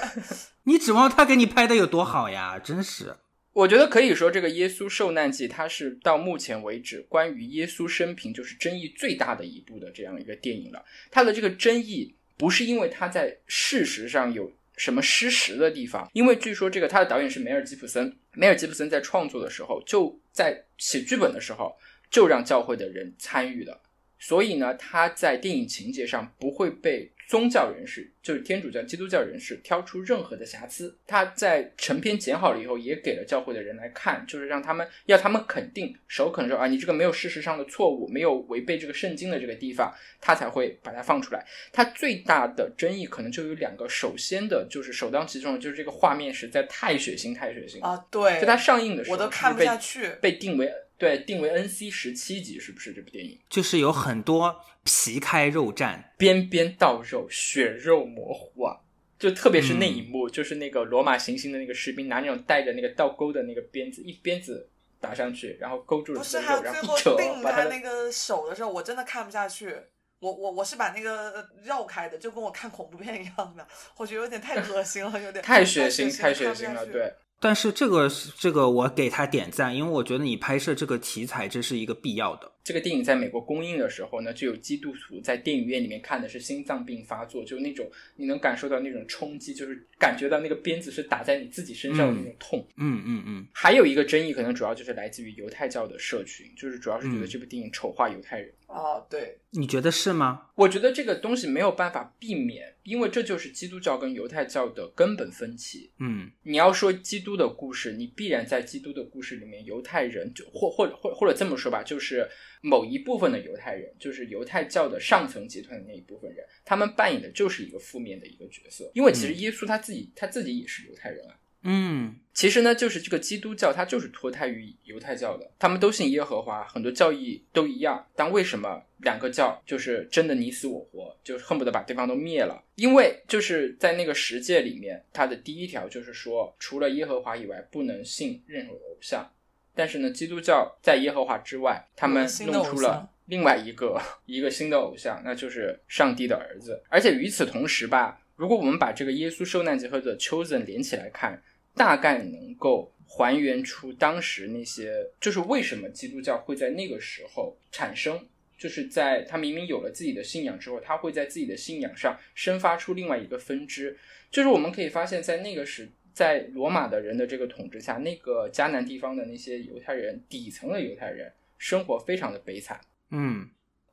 你指望他给你拍的有多好呀？真是。我觉得可以说，这个《耶稣受难记》它是到目前为止关于耶稣生平就是争议最大的一部的这样一个电影了。它的这个争议不是因为他在事实上有什么失实的地方，因为据说这个他的导演是梅尔吉普森，梅尔吉普森在创作的时候就在写剧本的时候就让教会的人参与了，所以呢，他在电影情节上不会被宗教人士，就是天主教、基督教人士挑出任何的瑕疵。他在成片剪好了以后，也给了教会的人来看，就是让他们要他们肯定，首肯说啊，你这个没有事实上的错误，没有违背这个圣经的这个地方，他才会把它放出来。他最大的争议可能就有两个，首先的就是首当其冲的就是这个画面实在太血腥，太血腥。啊，对，就它上映的时候，我都看不下去。被定为对定为 NC 十七级，是不是这部电影？就是有很多皮开肉绽，边边到肉，血肉模糊啊！就特别是那一幕，就是那个罗马行刑的那个士兵拿那种带着那个倒钩的那个鞭子，一鞭子打上去，然后勾住了不是还有最后然后一扯，定把他他那个手的时候，我真的看不下去。我我我是把那个绕开的，就跟我看恐怖片一样的，我觉得有点太恶心了，有点太血腥，太血腥了。对。但是这个这个我给他点赞，因为我觉得你拍摄这个题材这是一个必要的。这个电影在美国公映的时候呢，就有基督徒在电影院里面看的是心脏病发作，就那种你能感受到那种冲击，就是感觉到那个鞭子是打在你自己身上的那种痛。嗯嗯嗯，还有一个争议，可能主要就是来自于犹太教的社群，就是主要是觉得嗯这部电影丑化犹太人。哦，对，你觉得是吗？我觉得这个东西没有办法避免，因为这就是基督教跟犹太教的根本分歧。嗯你要说基督的故事，你必然在基督的故事里面，犹太人就或或或或者这么说吧，就是某一部分的犹太人，就是犹太教的上层集团的那一部分人，他们扮演的就是一个负面的一个角色。因为其实耶稣他自己、他自己也是犹太人啊。嗯其实呢，就是这个基督教，它就是脱胎于犹太教的，他们都信耶和华，很多教义都一样。但为什么两个教就是真的你死我活，就恨不得把对方都灭了？因为就是在那个十诫里面，它的第一条就是说，除了耶和华以外，不能信任何偶像。但是呢，基督教在耶和华之外，他们弄出了另外一个一个新的偶像，那就是上帝的儿子。而且与此同时吧，如果我们把这个耶稣受难节和 The Chosen 连起来看，大概能够还原出当时那些，就是为什么基督教会在那个时候产生，就是在他明明有了自己的信仰之后，他会在自己的信仰上生发出另外一个分支。就是我们可以发现，在那个时，在罗马的人的这个统治下，那个迦南地方的那些犹太人，底层的犹太人生活非常的悲惨。嗯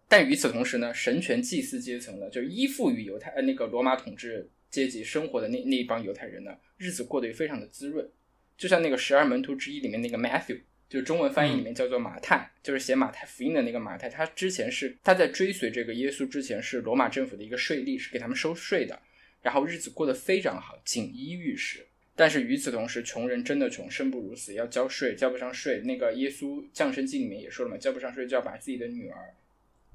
但与此同时呢，神权祭祀阶层呢，就是依附于犹太呃那个罗马统治阶级生活的那那一帮犹太人呢，日子过得也非常的滋润。就像那个十二门徒之一里面那个 Matthew，就是中文翻译里面叫做马太，就是写马太福音的那个马太，他之前是他在追随这个耶稣之前是罗马政府的一个税吏，是给他们收税的，然后日子过得非常好，锦衣玉食。但是与此同时，穷人真的穷，生不如死，要交税，交不上税。那个耶稣降生记里面也说了嘛，交不上税就要把自己的女儿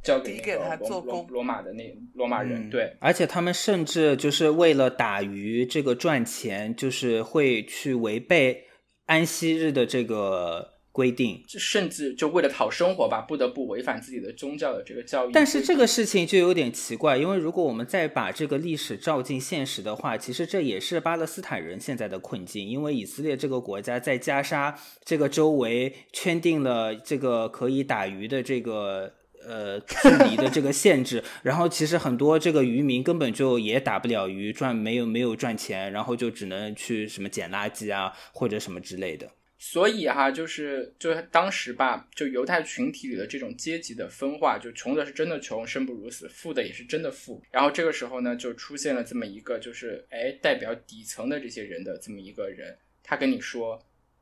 交给给他做工罗罗马的那罗马人。嗯对，而且他们甚至就是为了打鱼这个赚钱，就是会去违背安息日的这个规定。这甚至就为了讨生活吧，不得不违反自己的宗教的这个教义。但是这个事情就有点奇怪，因为如果我们再把这个历史照进现实的话，其实这也是巴勒斯坦人现在的困境，因为以色列这个国家在加沙这个周围圈定了这个可以打鱼的这个。呃，距离的这个限制，然后其实很多这个渔民根本就也打不了鱼，赚没有没有赚钱，然后就只能去什么捡垃圾啊，或者什么之类的。所以哈，就是就是当时吧，就犹太群体里的这种阶级的分化，就穷的是真的穷，生不如死；富的也是真的富。然后这个时候呢，就出现了这么一个，就是哎，代表底层的这些人的这么一个人，他跟你说，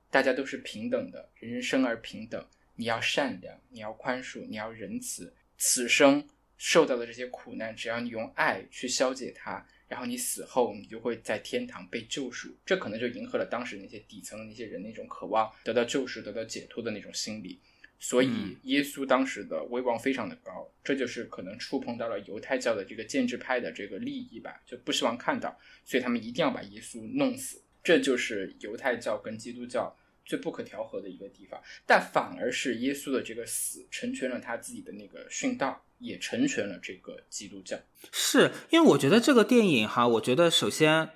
大家都是平等的，人人生而平等，你要善良，你要宽恕，你要仁慈。此生受到的这些苦难，只要你用爱去消解它，然后你死后你就会在天堂被救赎。这可能就迎合了当时那些底层的那些人那种渴望得到救赎、得到解脱的那种心理。所以嗯耶稣当时的威望非常的高，这就是可能触碰到了犹太教的这个建制派的这个利益吧，就不希望看到，所以他们一定要把耶稣弄死。这就是犹太教跟基督教最不可调和的一个地方，但反而是耶稣的这个死成全了他自己的那个殉道，也成全了这个基督教。是因为我觉得这个电影哈，我觉得首先，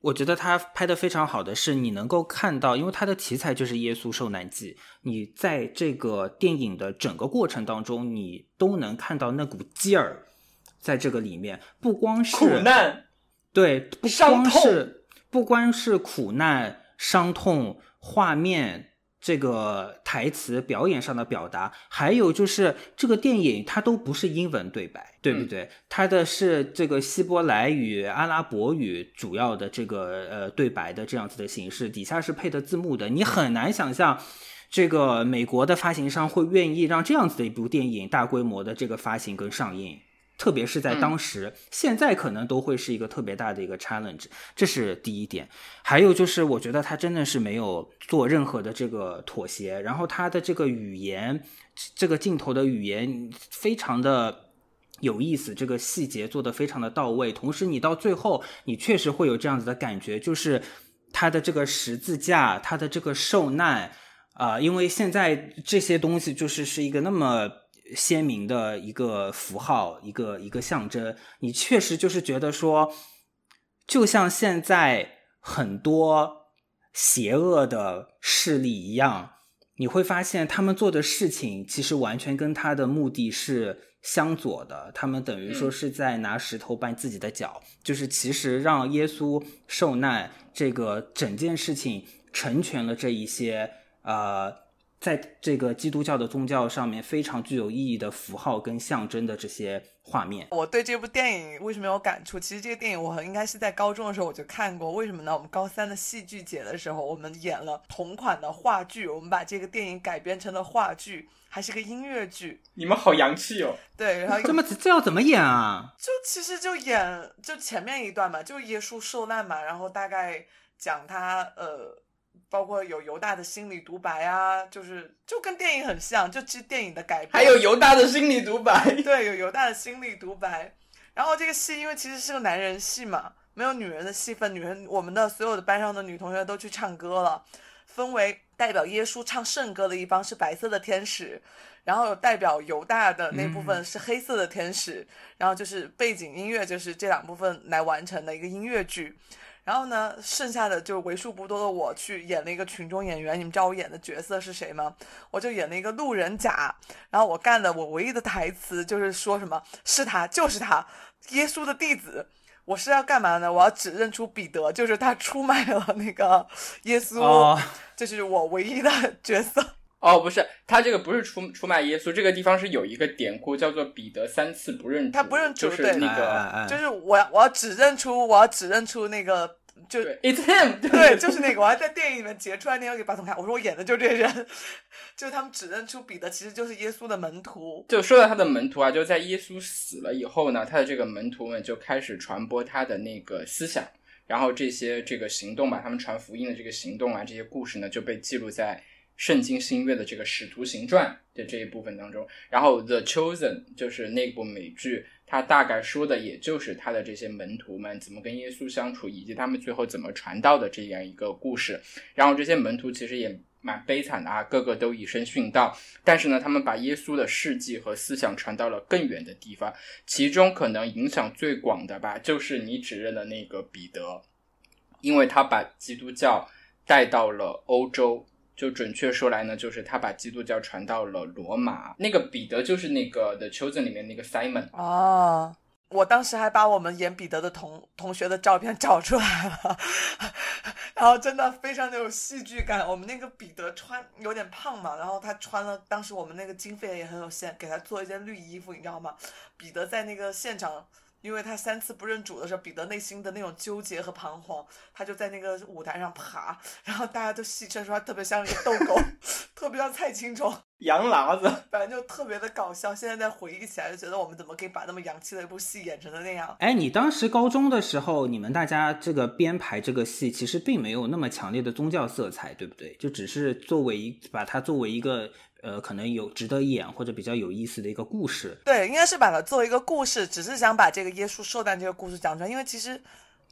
我觉得他拍的非常好的是，你能够看到，因为他的题材就是耶稣受难记，你在这个电影的整个过程当中，你都能看到那股劲儿，在这个里面，不光是苦难，对，不光是不光是苦难、伤痛、画面。这个台词表演上的表达，还有就是这个电影它都不是英文对白，对不嗯对？它的是这个希伯来语、阿拉伯语主要的这个呃对白的这样子的形式，底下是配的字幕的，你很难想象。这个美国的发行商会愿意让这样子的一部电影大规模的这个发行跟上映，特别是在当时，现在可能都会是一个特别大的一个 challenge，这是第一点。还有就是，我觉得他真的是没有做任何的这个妥协，然后他的这个语言，这个镜头的语言非常的。有意思，这个细节做得非常的到位，同时你到最后，你确实会有这样子的感觉，就是他的这个十字架，他的这个受难，啊、因为现在这些东西就是是一个那么鲜明的一个符号，一个一个象征，你确实就是觉得说，就像现在很多邪恶的势力一样，你会发现他们做的事情其实完全跟他的目的是相左的。他们等于说是在拿石头绊自己的脚，就是其实让耶稣受难这个整件事情成全了这一些呃在这个基督教的宗教上面非常具有意义的符号跟象征的这些画面。我对这部电影为什么有感触？其实这个电影我应该是在高中的时候我就看过。为什么呢？我们高三的戏剧节的时候，我们演了同款的话剧，我们把这个电影改编成了话剧，还是个音乐剧。你们好洋气哦！对，然后这么这要怎么演啊？就其实就演就前面一段嘛，就耶稣受难嘛，然后大概讲他呃，包括有犹大的心理独白啊，就是就跟电影很像，就其实电影的改编。还有犹大的心理独白，对，有犹大的心理独白。然后这个戏因为其实是个男人戏嘛，没有女人的戏份，女人我们的所有的班上的女同学都去唱歌了，分为代表耶稣唱圣歌的一方是白色的天使，然后有代表犹大的那部分是黑色的天使，然后就是背景音乐就是这两部分来完成的一个音乐剧。然后呢，剩下的就为数不多的我去演了一个群众演员。你们知道我演的角色是谁吗？我就演了一个路人甲。然后我干的我唯一的台词就是说什么是他，就是他，耶稣的弟子。我是要干嘛呢？我要指认出彼得，就是他出卖了那个耶稣，哦这是我唯一的角色。哦，不是，他这个不是出出卖耶稣，这个地方是有一个典故叫做彼得三次不认主，他不认主就是那个，哎哎哎就是我要我要指认出，我要指认出那个就对，It's him，对，就是那个，我还在电影里面截出来那个给巴总看，我说我演的就这人，就是他们指认出彼得其实就是耶稣的门徒。就说到他的门徒啊，就在耶稣死了以后呢，他的这个门徒们就开始传播他的那个思想，然后这些这个行动吧，他们传福音的这个行动啊，这些故事呢就被记录在圣经新约的这个使徒行传的这一部分当中。然后《The Chosen》就是那部美剧，它大概说的也就是他的这些门徒们怎么跟耶稣相处，以及他们最后怎么传道的这样一个故事。然后这些门徒其实也蛮悲惨的啊，个个都以身殉道。但是呢，他们把耶稣的事迹和思想传到了更远的地方，其中可能影响最广的吧，就是你指认的那个彼得，因为他把基督教带到了欧洲。就准确说来呢，就是他把基督教传到了罗马。那个彼得就是那个《The Chosen》里面那个 Simon。哦，我当时还把我们演彼得的同同学的照片找出来了，然后真的非常的有戏剧感。我们那个彼得穿有点胖嘛，然后他穿了，当时我们那个经费也很有限，给他做一件绿衣服，你知道吗？彼得在那个现场。因为他三次不认主的时候，彼得内心的那种纠结和彷徨，他就在那个舞台上爬，然后大家都戏称说他特别像一个逗狗，特别像蔡青虫，洋喇子，反正就特别的搞笑。现在再回忆起来，就觉得我们怎么可以把那么洋气的一部戏演成的那样？哎，你当时高中的时候，你们大家这个编排这个戏，其实并没有那么强烈的宗教色彩，对不对？就只是作为一把它作为一个呃，可能有值得演或者比较有意思的一个故事。对，应该是把它作为一个故事，只是想把这个耶稣受难这个故事讲出来。因为其实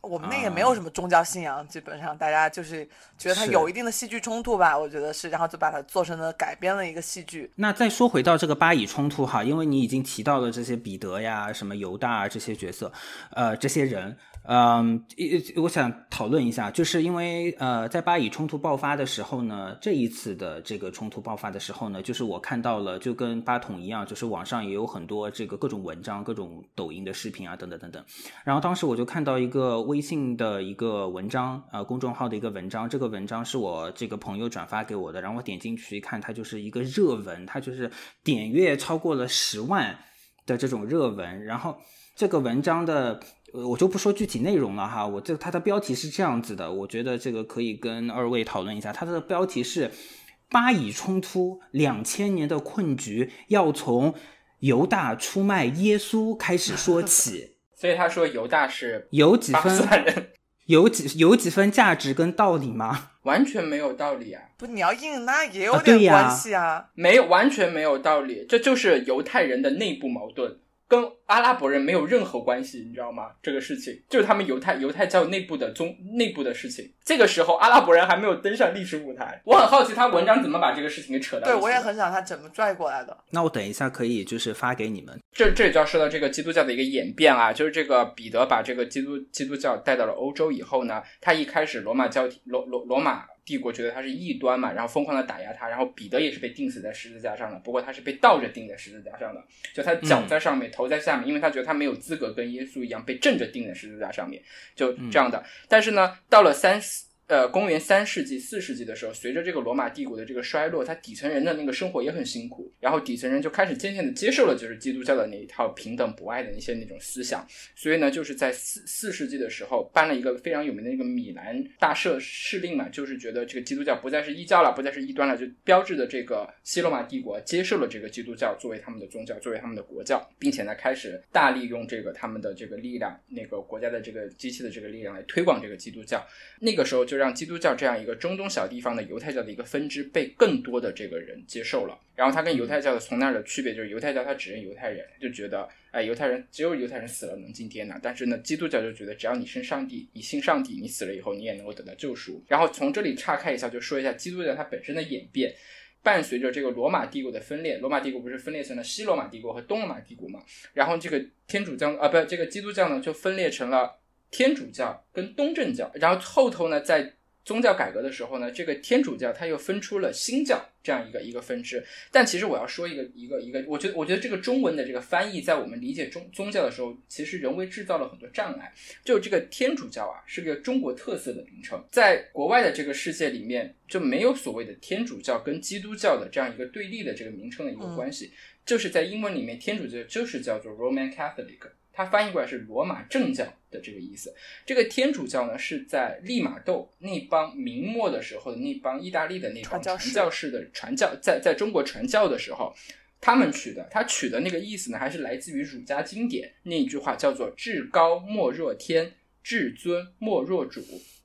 我们那也没有什么宗教信仰，基本上大家就是觉得它有一定的戏剧冲突吧，我觉得是，然后就把它做成了改编了一个戏剧。那再说回到这个巴以冲突哈，因为你已经提到了这些彼得呀、什么犹大啊这些角色，呃，这些人，嗯，一我想讨论一下，就是因为呃，在巴以冲突爆发的时候呢，这一次的这个冲突爆发的时候呢，就是我看到了，就跟巴统一样，就是网上也有很多这个各种文章、各种抖音的视频啊，等等等等。然后当时我就看到一个微信的一个文章，呃，公众号的一个文章，这个文章是我这个朋友转发给我的，然后我点进去一看，它就是一个热文，它就是点阅超过了十万的这种热文，然后这个文章的。我就不说具体内容了哈，我这它的标题是这样子的，我觉得这个可以跟二位讨论一下。它的标题是“巴以冲突两千年的困局要从犹大出卖耶稣开始说起”，所以他说犹大是有几分有几有几分价值跟道理吗？完全没有道理啊，不，你要硬那也有点关系啊。没有完全没有道理，这就是犹太人的内部矛盾。跟阿拉伯人没有任何关系，你知道吗？这个事情就是他们犹太犹太教内部的宗内部的事情。这个时候，阿拉伯人还没有登上历史舞台。我很好奇，他文章怎么把这个事情给扯到对，我也很想他怎么拽过来的。那我等一下可以就是发给你们。这这里就要说到这个基督教的一个演变啊，就是这个彼得把这个基督基督教带到了欧洲以后呢，他一开始罗马教罗罗罗马帝国觉得他是异端嘛，然后疯狂的打压他，然后彼得也是被钉死在十字架上的，不过他是被倒着钉在十字架上的，就他脚在上面，头在下面，因为他觉得他没有资格跟耶稣一样被正着钉在十字架上面，就这样的。但是呢，到了三四呃，公元三世纪、四世纪的时候，随着这个罗马帝国的这个衰落，它底层人的那个生活也很辛苦，然后底层人就开始渐渐的接受了就是基督教的那一套平等博爱的那些那种思想，所以呢，就是在四四世纪的时候颁了一个非常有名的那个米兰大赦敕令嘛，就是觉得这个基督教不再是异教了，不再是异端了，就标志着这个西罗马帝国接受了这个基督教作为他们的宗教，作为他们的国教，并且呢，开始大力用这个他们的这个力量，那个国家的这个机器的这个力量来推广这个基督教。那个时候就让基督教这样一个中东小地方的犹太教的一个分支被更多的这个人接受了。然后它跟犹太教的从那儿的区别就是，犹太教他只认犹太人，就觉得哎，犹太人只有犹太人死了能进天堂。但是呢，基督教就觉得只要你信上帝，你信上帝，你死了以后你也能够得到救赎。然后从这里岔开一下，就说一下基督教它本身的演变。伴随着这个罗马帝国的分裂，罗马帝国不是分裂成了西罗马帝国和东罗马帝国嘛？然后这个天主教啊，不，这个基督教呢就分裂成了天主教跟东正教。然后后头呢，在宗教改革的时候呢，这个天主教它又分出了新教这样一个一个分支。但其实我要说一个一个一个，我觉得我觉得这个中文的这个翻译，在我们理解宗宗教的时候，其实人为制造了很多障碍。就这个天主教啊，是个中国特色的名称，在国外的这个世界里面，就没有所谓的天主教跟基督教的这样一个对立的这个名称的一个关系。就是在英文里面，天主教就是叫做 Roman Catholic。它翻译过来是罗马正教的这个意思。这个天主教呢，是在利玛窦那帮明末的时候的那帮意大利的那帮传教士传教士的传教，在在中国传教的时候，他们取的。他取的那个意思呢，还是来自于儒家经典那一句话，叫做“至高莫若天，至尊莫若主”。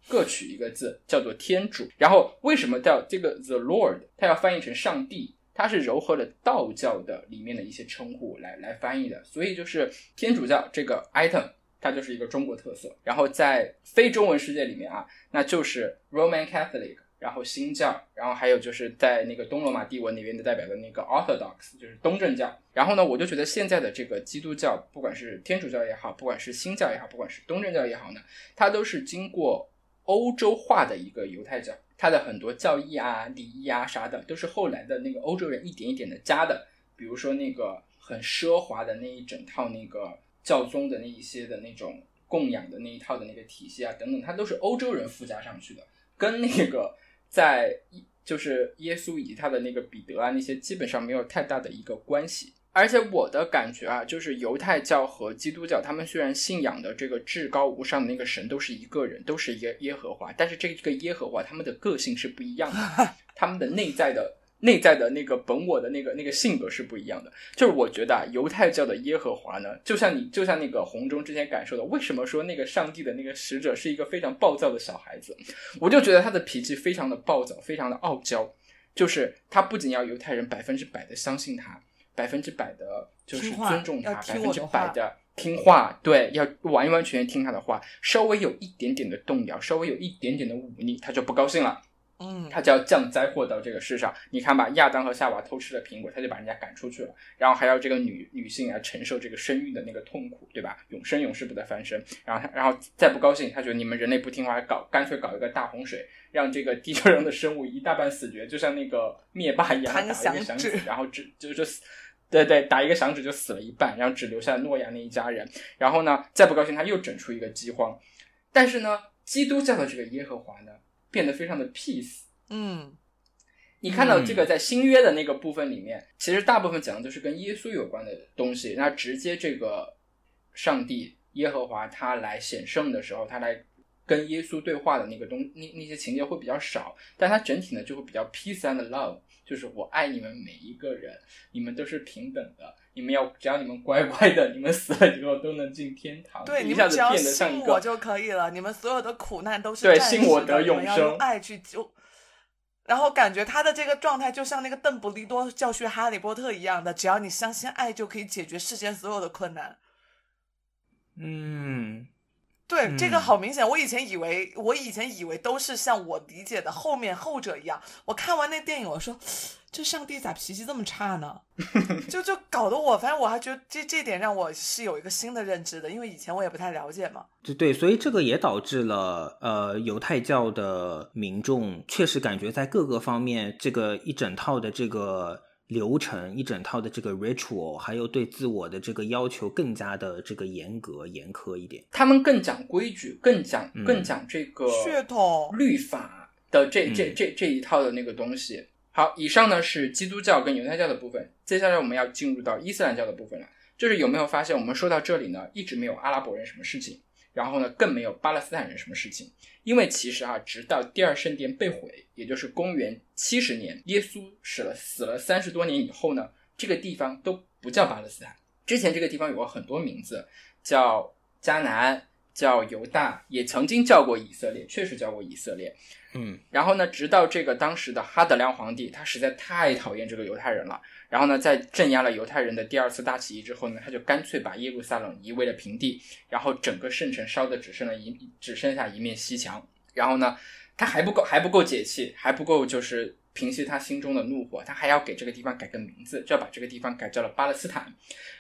各取一个字，叫做天主。然后为什么叫这个 the Lord？它要翻译成上帝，它是糅合了道教的里面的一些称呼来来翻译的，所以就是天主教这个 item，它就是一个中国特色。然后在非中文世界里面啊，那就是 Roman Catholic，然后新教，然后还有就是在那个东罗马帝国那边的代表的那个 Orthodox，就是东正教。然后呢，我就觉得现在的这个基督教，不管是天主教也好，不管是新教也好，不管是东正教也好呢，它都是经过欧洲化的一个犹太教，它的很多教义啊、礼仪啊啥的，都是后来的那个欧洲人一点一点的加的。比如说那个很奢华的那一整套那个教宗的那一些的那种供养的那一套的那个体系啊等等，它都是欧洲人附加上去的，跟那个在就是耶稣以及他的那个彼得啊那些基本上没有太大的一个关系。而且我的感觉啊，就是犹太教和基督教，他们虽然信仰的这个至高无上的那个神都是一个人，都是耶耶和华，但是这个耶和华他们的个性是不一样的，他们的内在的内在的那个本我的那个那个性格是不一样的。就是我觉得啊，犹太教的耶和华呢，就像你就像那个红中之前感受的，为什么说那个上帝的那个使者是一个非常暴躁的小孩子？我就觉得他的脾气非常的暴躁，非常的傲娇，就是他不仅要犹太人百分之百的相信他。百分之百的，就是尊重他，百分之百的听话，对，要完完全全听他的话。稍微有一点点的动摇，稍微有一点点的忤逆，他就不高兴了，嗯，他就要降灾祸到这个世上。你看吧，亚当和夏娃偷吃了苹果，他就把人家赶出去了，然后还要这个女女性来承受这个生育的那个痛苦，对吧？永生永世不得翻身。然后他，然后再不高兴，他觉得你们人类不听话，搞干脆搞一个大洪水，让这个地球上的生物一大半死绝，就像那个灭霸一样，弹打一个响响指指，然后只就是死。对对，打一个响指就死了一半，然后只留下诺亚那一家人。然后呢，再不高兴，他又整出一个饥荒。但是呢，基督教的这个耶和华呢，变得非常的 peace。嗯，你看到这个在新约的那个部分里面，其实大部分讲的都是跟耶稣有关的东西。那直接这个上帝耶和华他来显圣的时候，他来跟耶稣对话的那个东那那些情节会比较少，但它整体呢就会比较 peace and love，就是我爱你们每一个人，你们都是平等的，你们要只要你们乖乖的，你们死了以后都能进天堂。对，一下子你们只要变得像一个信我就可以了，你们所有的苦难都是对暂时的信我得永你们要用生爱去救。然后感觉他的这个状态就像那个邓布利多教训哈利波特一样的，只要你相信爱，就可以解决世间所有的困难。嗯，对，这个嗯好明显。我以前以为，我以前以为都是像我理解的后面后者一样。我看完那电影，我说这上帝咋脾气这么差呢？就就搞得我，反正我还觉得这这点让我是有一个新的认知的，因为以前我也不太了解嘛。对对，所以这个也导致了呃犹太教的民众确实感觉在各个方面，这个一整套的这个流程、一整套的这个 ritual，还有对自我的这个要求更加的这个严格、严苛一点。他们更讲规矩，更讲嗯更讲这个血统律法的这这嗯这这一套的那个东西。好，以上呢是基督教跟犹太教的部分，接下来我们要进入到伊斯兰教的部分了。就是有没有发现，我们说到这里呢，一直没有阿拉伯人什么事情，然后呢，更没有巴勒斯坦人什么事情。因为其实啊，直到第二圣殿被毁，也就是公元七十年，耶稣死了死了三十多年以后呢，这个地方都不叫巴勒斯坦。之前这个地方有过很多名字，叫迦南，叫犹大，也曾经叫过以色列，确实叫过以色列。嗯然后呢，直到这个当时的哈德良皇帝，他实在太讨厌这个犹太人了。然后呢，在镇压了犹太人的第二次大起义之后呢，他就干脆把耶路撒冷夷为了平地，然后整个圣城烧的只剩了一只剩下一面西墙。然后呢，他还不够还不够解气，还不够就是平息他心中的怒火，他还要给这个地方改个名字，就要把这个地方改叫了巴勒斯坦。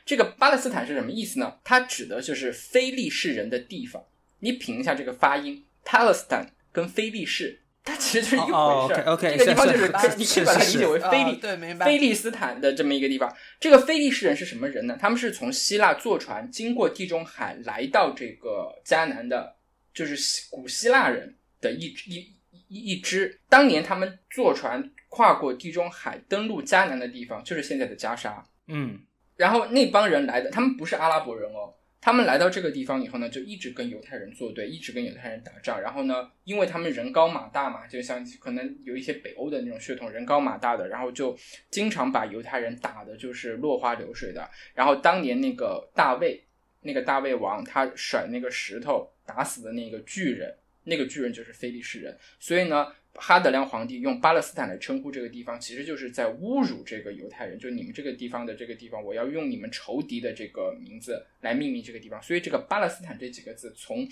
这个巴勒斯坦是什么意思呢？它指的就是非利士人的地方。你品一下这个发音，Palestine 跟非利士，它其实就是一哦回事儿。，OK，OK，这个地方就是是是你可以把它理解为非利啊对，明白。非利斯坦的这么一个地方。这个非利士人是什么人呢？他们是从希腊坐船经过地中海来到这个迦南的，就是希古希腊人的一一一一支。当年他们坐船跨过地中海登陆迦南的地方，就是现在的加沙。嗯然后那帮人来的，他们不是阿拉伯人哦，他们来到这个地方以后呢，就一直跟犹太人作对，一直跟犹太人打仗。然后呢，因为他们人高马大嘛，就像可能有一些北欧的那种血统，人高马大的，然后就经常把犹太人打的就是落花流水的。然后当年那个大卫，那个大卫王，他甩那个石头打死的那个巨人，那个巨人就是非利士人。所以呢，哈德良皇帝用巴勒斯坦来称呼这个地方，其实就是在侮辱这个犹太人，就你们这个地方的这个地方，我要用你们仇敌的这个名字来命名这个地方。所以这个巴勒斯坦这几个字从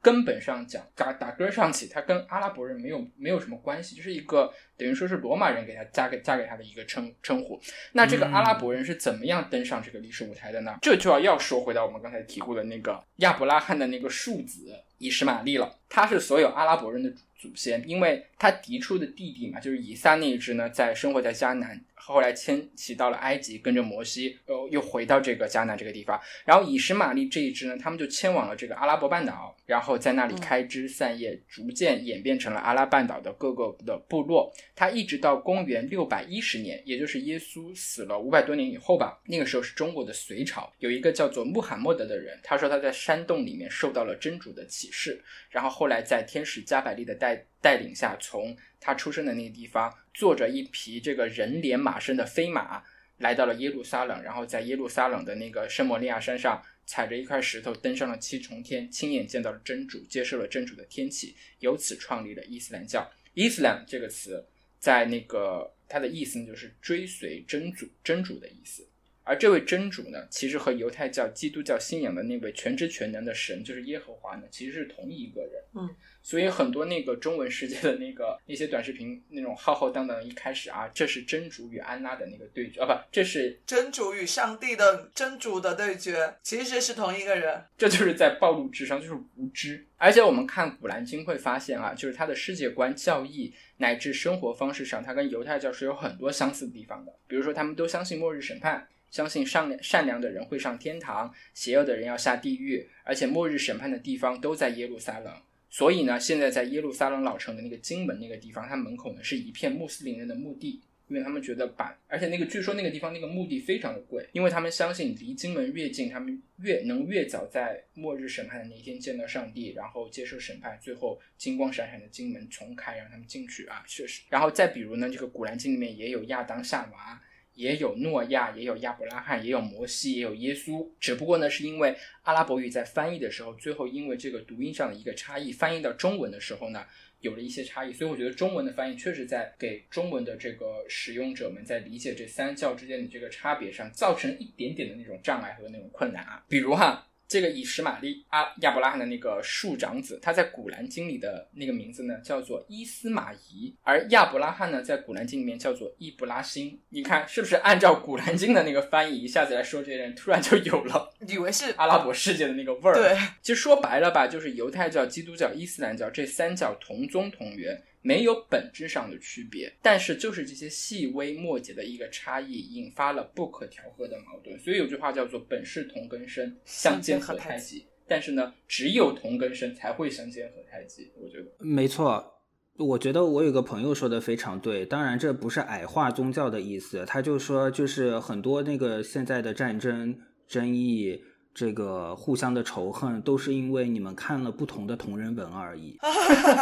根本上讲，打打根儿上起，他跟阿拉伯人没有没有什么关系，就是一个等于说是罗马人给他加给加给他的一个称称呼。那这个阿拉伯人是怎么样登上这个历史舞台的呢？这就要要说回到我们刚才提过的那个亚伯拉罕的那个庶子以实玛利了。他是所有阿拉伯人的祖先，因为他嫡出的弟弟嘛，就是以撒那一支呢，在生活在迦南，后来迁徙到了埃及，跟着摩西，呃，又回到这个迦南这个地方。然后以实玛利这一支呢，他们就迁往了这个阿拉伯半岛，然后在那里开枝散叶，逐渐演变成了阿拉半岛的各个的部落。他一直到公元六百一十年，也就是耶稣死了五百多年以后吧，那个时候是中国的隋朝，有一个叫做穆罕默德的人，他说他在山洞里面受到了真主的启示，然后后来在天使加百利的带带领下，从他出生的那个地方，坐着一匹这个人脸马身的飞马，来到了耶路撒冷，然后在耶路撒冷的那个圣摩利亚山上，踩着一块石头登上了七重天，亲眼见到了真主，接受了真主的天启，由此创立了伊斯兰教。伊斯兰这个词，在那个它的意思，就是追随真主，真主的意思。而这位真主呢，其实和犹太教、基督教信仰的那位全知全能的神，就是耶和华呢，其实是同一个人。嗯，所以很多那个中文世界的那个那些短视频，那种浩浩荡荡，一开始啊，这是真主与安拉的那个对决啊，不，这是真主与上帝的真主的对决，其实是同一个人。这就是在暴露智商，就是无知。而且我们看《古兰经》会发现啊，就是他的世界观、教义乃至生活方式上，他跟犹太教是有很多相似的地方的。比如说，他们都相信末日审判，相信善良善良的人会上天堂，邪恶的人要下地狱，而且末日审判的地方都在耶路撒冷。所以呢，现在在耶路撒冷老城的那个金门那个地方，它门口呢是一片穆斯林人的墓地。因为他们觉得把，而且那个据说那个地方那个墓地非常的贵，因为他们相信离金门越近，他们越能越早在末日审判的那一天见到上帝，然后接受审判，最后金光闪闪的金门重开，让他们进去啊，确实。然后再比如呢，这个古兰经里面也有亚当夏娃。也有诺亚，也有亚伯拉罕，也有摩西，也有耶稣。只不过呢，是因为阿拉伯语在翻译的时候，最后因为这个读音上的一个差异，翻译到中文的时候呢，有了一些差异，所以我觉得中文的翻译确实在给中文的这个使用者们在理解这三教之间的这个差别上，造成一点点的那种障碍和那种困难啊。比如哈，这个以实玛利阿亚伯拉罕的那个庶长子，他在古兰经里的那个名字呢叫做伊斯玛仪，而亚伯拉罕呢在古兰经里面叫做伊布拉辛。你看是不是按照古兰经的那个翻译，一下子来说这些人突然就有了以为是阿拉伯世界的那个味儿？对，其实说白了吧，就是犹太教、基督教、伊斯兰教这三教同宗同源，没有本质上的区别，但是就是这些细微末节的一个差异，引发了不可调和的矛盾。所以有句话叫做“本是同根生，相煎何太急”。但是呢，只有同根生才会相煎何太急。我觉得没错，我觉得我有个朋友说的非常对。当然，这不是矮化宗教的意思，他就说就是很多那个现在的战争争议。这个互相的仇恨都是因为你们看了不同的同人文而已，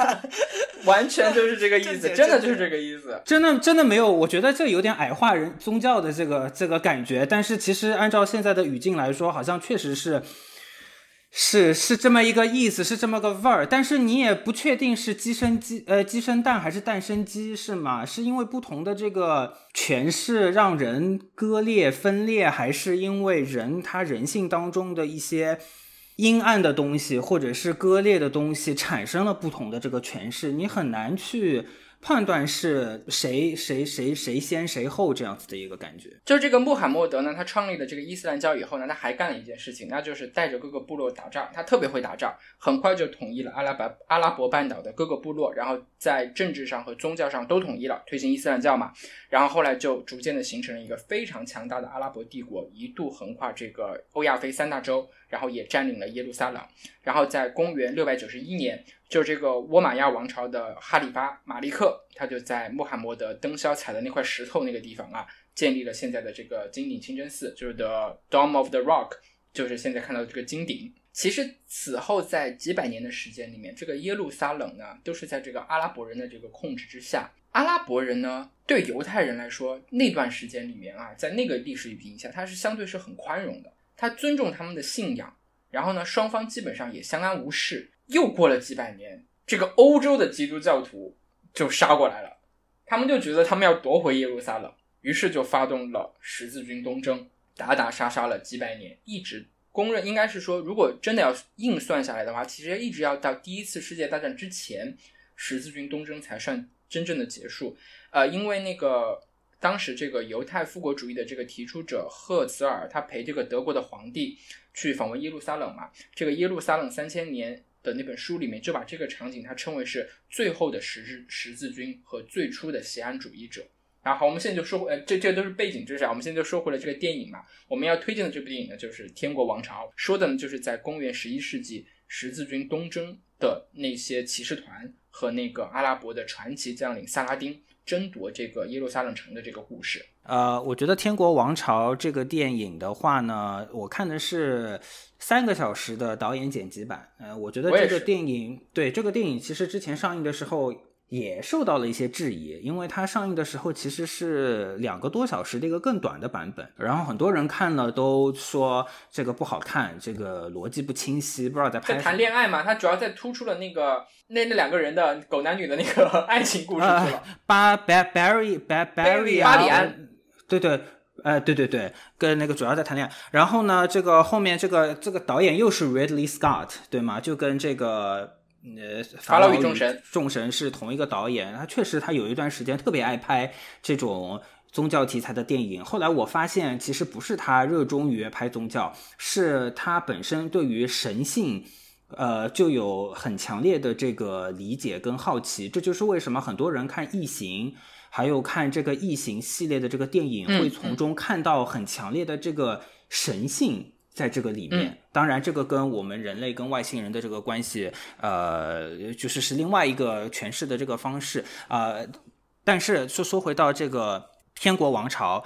完全就是这个意思，真的就是这个意思，真的真的没有，我觉得这有点矮化人宗教的这个这个感觉，但是其实按照现在的语境来说，好像确实是。是是这么一个意思，是这么个味儿，但是你也不确定是鸡生鸡，呃，鸡生蛋还是蛋生鸡，是吗？是因为不同的这个诠释让人割裂分裂，还是因为人他人性当中的一些阴暗的东西，或者是割裂的东西产生了不同的这个诠释？你很难去。判断是谁谁谁谁先谁后这样子的一个感觉。就这个穆罕默德呢，他创立了这个伊斯兰教以后呢，他还干了一件事情，那就是带着各个部落打仗。他特别会打仗，很快就统一了阿拉伯阿拉伯半岛的各个部落，然后在政治上和宗教上都统一了，推行伊斯兰教嘛。然后后来就逐渐的形成了一个非常强大的阿拉伯帝国，一度横跨这个欧亚非三大洲，然后也占领了耶路撒冷。然后在公元六百九十一年。就这个倭马亚王朝的哈里发马利克，他就在穆罕默德登霄踩的那块石头那个地方啊，建立了现在的这个金顶清真寺，就是 The Dome of the Rock，就是现在看到的这个金顶。其实此后在几百年的时间里面，这个耶路撒冷呢，都是在这个阿拉伯人的这个控制之下。阿拉伯人呢，对犹太人来说，那段时间里面啊，在那个历史语境下，他是相对是很宽容的，他尊重他们的信仰，然后呢，双方基本上也相安无事。又过了几百年，这个欧洲的基督教徒就杀过来了，他们就觉得他们要夺回耶路撒冷，于是就发动了十字军东征，打打杀杀了几百年，一直公认应该是说，如果真的要硬算下来的话，其实一直要到第一次世界大战之前，十字军东征才算真正的结束。呃，因为那个当时这个犹太复国主义的这个提出者赫茨尔，他陪这个德国的皇帝去访问耶路撒冷嘛，这个耶路撒冷三千年。的那本书里面就把这个场景，他称为是最后的十字十字军和最初的西安主义者。然后，我们现在就说回，呃，这这都是背景知识啊。我们现在就说回了这个电影嘛。我们要推荐的这部电影呢，就是《天国王朝》，说的呢就是在公元十一世纪十字军东征的那些骑士团和那个阿拉伯的传奇将领萨拉丁。争夺这个耶路撒冷城的这个故事，呃，我觉得《天国王朝》这个电影的话呢，我看的是三个小时的导演剪辑版。呃，我觉得这个电影，对这个电影其实之前上映的时候。也受到了一些质疑，因为它上映的时候其实是两个多小时的一个更短的版本，然后很多人看了都说这个不好看，这个逻辑不清晰，不知道在拍。在谈恋爱嘛，它主要在突出了那个那那两个人的狗男女的那个 爱情故事是吧？巴 Barry Barry 巴里安，对对，呃对对对，跟那个主要在谈恋爱。然后呢，这个后面这个这个导演又是 Ridley Scott，对吗？就跟这个。呃，法老与众神，众神是同一个导演，他确实他有一段时间特别爱拍这种宗教题材的电影。后来我发现，其实不是他热衷于拍宗教，是他本身对于神性，呃，就有很强烈的这个理解跟好奇。这就是为什么很多人看《异形》，还有看这个《异形》系列的这个电影，会从中看到很强烈的这个神性。在这个里面，当然，这个跟我们人类跟外星人的这个关系，呃，就是是另外一个诠释的这个方式啊。但是，说说回到这个《天国王朝》，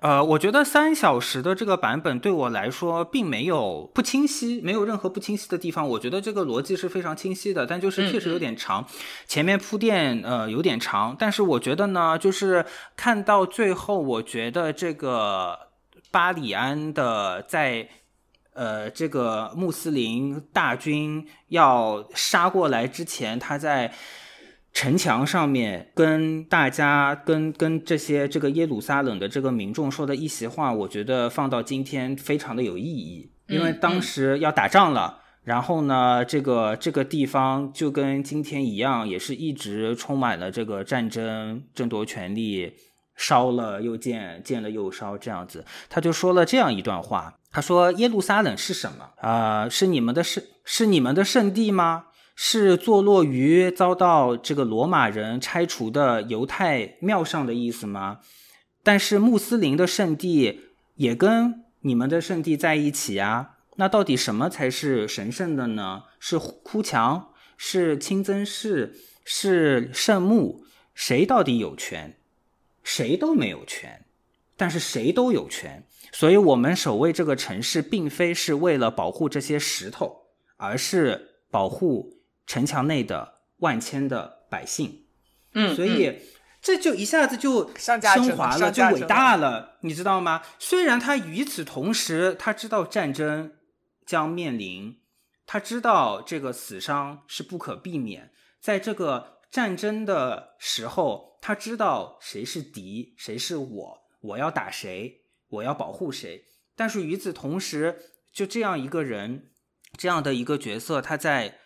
呃，我觉得三小时的这个版本对我来说并没有不清晰，没有任何不清晰的地方。我觉得这个逻辑是非常清晰的，但就是确实有点长，前面铺垫呃有点长。但是我觉得呢，就是看到最后，我觉得这个巴里安的在。呃，这个穆斯林大军要杀过来之前，他在城墙上面跟大家、跟跟这些这个耶路撒冷的这个民众说的一席话，我觉得放到今天非常的有意义，因为当时要打仗了，然后呢，这个这个地方就跟今天一样，也是一直充满了这个战争、争夺权力。烧了又建，建了又烧，这样子，他就说了这样一段话。他说：“耶路撒冷是什么？啊，是你们的圣，是你们的圣地吗？是坐落于遭到这个罗马人拆除的犹太庙上的意思吗？但是穆斯林的圣地也跟你们的圣地在一起啊，那到底什么才是神圣的呢？是哭墙，是清真寺，是圣墓？谁到底有权？谁都没有权，但是谁都有权。所以，我们守卫这个城市，并非是为了保护这些石头，而是保护城墙内的万千的百姓。嗯，所以这就一下子就升华了，就伟大了，你知道吗？虽然他与此同时，他知道战争将面临，他知道这个死伤是不可避免，在这个战争的时候，他知道谁是敌，谁是我，我要打谁，我要保护谁。但是与此同时，就这样一个人，这样的一个角色，他在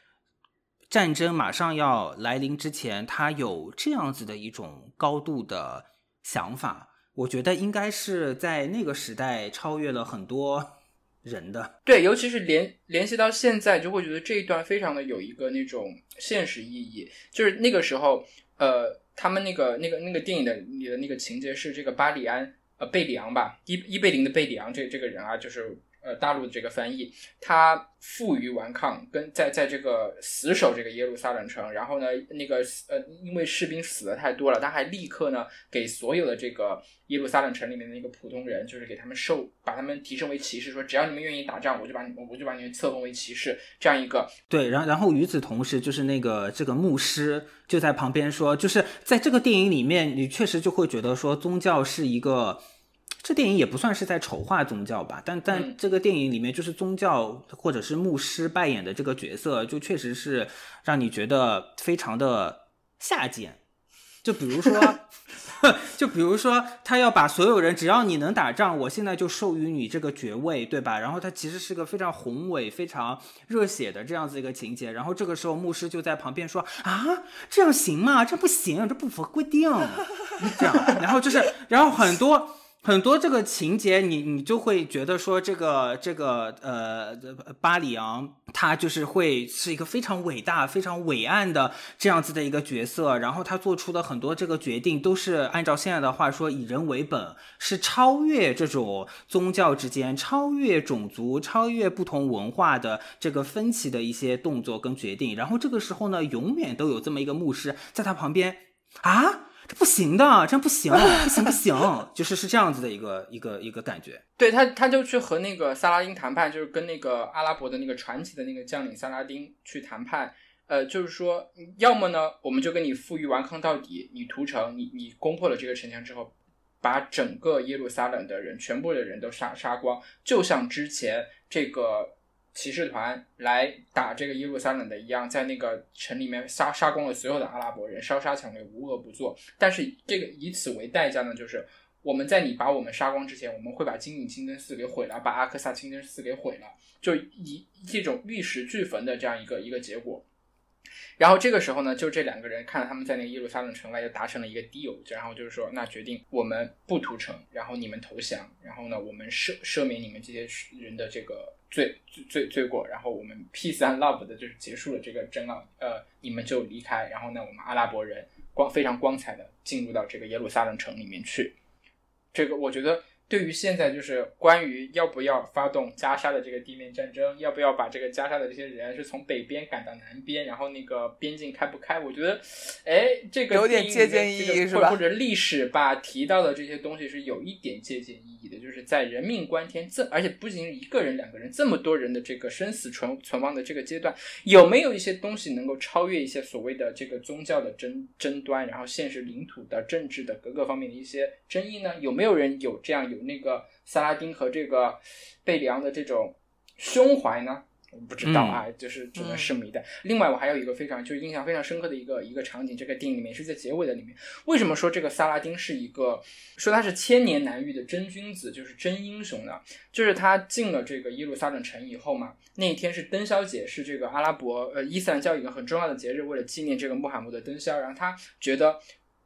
战争马上要来临之前，他有这样子的一种高度的想法，我觉得应该是在那个时代超越了很多人的。对，尤其是联联系到现在，就会觉得这一段非常的有一个那种现实意义。就是那个时候，呃，他们那个那个那个电影的里的那个情节是这个巴里安呃贝里昂吧，伊伊贝林的贝里昂这这个人啊，就是呃大陆的这个翻译，他负隅顽抗，跟在在这个死守这个耶路撒冷城，然后呢，那个呃因为士兵死的太多了，他还立刻呢给所有的这个耶路撒冷城里面的那个普通人，就是给他们授把他们提升为骑士，说只要你们愿意打仗，我就把你们我就把你们册封为骑士，这样一个对，然然后与此同时，就是那个这个牧师就在旁边说，就是在这个电影里面，你确实就会觉得说宗教是一个。这电影也不算是在丑化宗教吧，但但嗯这个电影里面，就是宗教或者是牧师扮演的这个角色，就确实是让你觉得非常的下贱。就比如说，就比如说，他要把所有人，只要你能打仗，我现在就授予你这个爵位，对吧？然后他其实是个非常宏伟、非常热血的这样子一个情节。然后这个时候，牧师就在旁边说：“啊，这样行吗？这不行，这不符合规定。”这样，然后就是，然后很多。很多这个情节你，你就会觉得说，这个这个呃，巴里昂他就是会是一个非常伟大、非常伟岸的这样子的一个角色，然后他做出的很多这个决定都是按照现在的话说以人为本，是超越这种宗教之间、超越种族、超越不同文化的这个分歧的一些动作跟决定。然后这个时候呢，永远都有这么一个牧师在他旁边啊。这不行的，这样不行，不行不行，就是是这样子的一个一个一个感觉。对他，他就去和那个萨拉丁谈判，就是跟那个阿拉伯的那个传奇的那个将领萨拉丁去谈判。呃，就是说，要么呢，我们就跟你负隅顽抗到底，你屠城，你你攻破了这个城墙之后，把整个耶路撒冷的人，全部的人都杀杀光，就像之前这个骑士团来打这个耶路撒冷的一样，在那个城里面杀杀光了所有的阿拉伯人，烧杀抢掠，无恶不作。但是这个以此为代价呢，就是我们在你把我们杀光之前，我们会把金顶清真寺给毁了，把阿克萨清真寺给毁了，就以这种玉石俱焚的这样一个一个结果。然后这个时候呢，就这两个人看到他们在那个耶路撒冷城外就达成了一个 deal，然后就是说，那决定我们不屠城，然后你们投降，然后呢，我们赦赦免你们这些人的这个罪罪罪过，然后我们 peace and love 的就是结束了这个争闹，呃，你们就离开，然后呢，我们阿拉伯人光非常光彩的进入到这个耶路撒冷城里面去。这个我觉得对于现在就是关于要不要发动加沙的这个地面战争，要不要把这个加沙的这些人是从北边赶到南边，然后那个边境开不开？我觉得，哎，这个有点借鉴意义这个是吧或或者历史吧提到的这些东西是有一点借鉴意义的，就是在人命关天这，而且不仅一个人、两个人，这么多人的这个生死存存亡的这个阶段，有没有一些东西能够超越一些所谓的这个宗教的争争端，然后现实领土的政治的各个方面的一些争议呢？有没有人有这样有那个萨拉丁和这个贝里昂的这种胸怀呢？我不知道啊，就是只能拭目以待。另外，我还有一个非常就是印象非常深刻的一个一个场景，这个电影里面是在结尾的里面。为什么说这个萨拉丁是一个说他是千年难遇的真君子，就是真英雄呢？就是他进了这个耶路撒冷城以后嘛，那一天是灯宵节，是这个阿拉伯呃伊斯兰教一个很重要的节日，为了纪念这个穆罕默德灯宵，然后他觉得。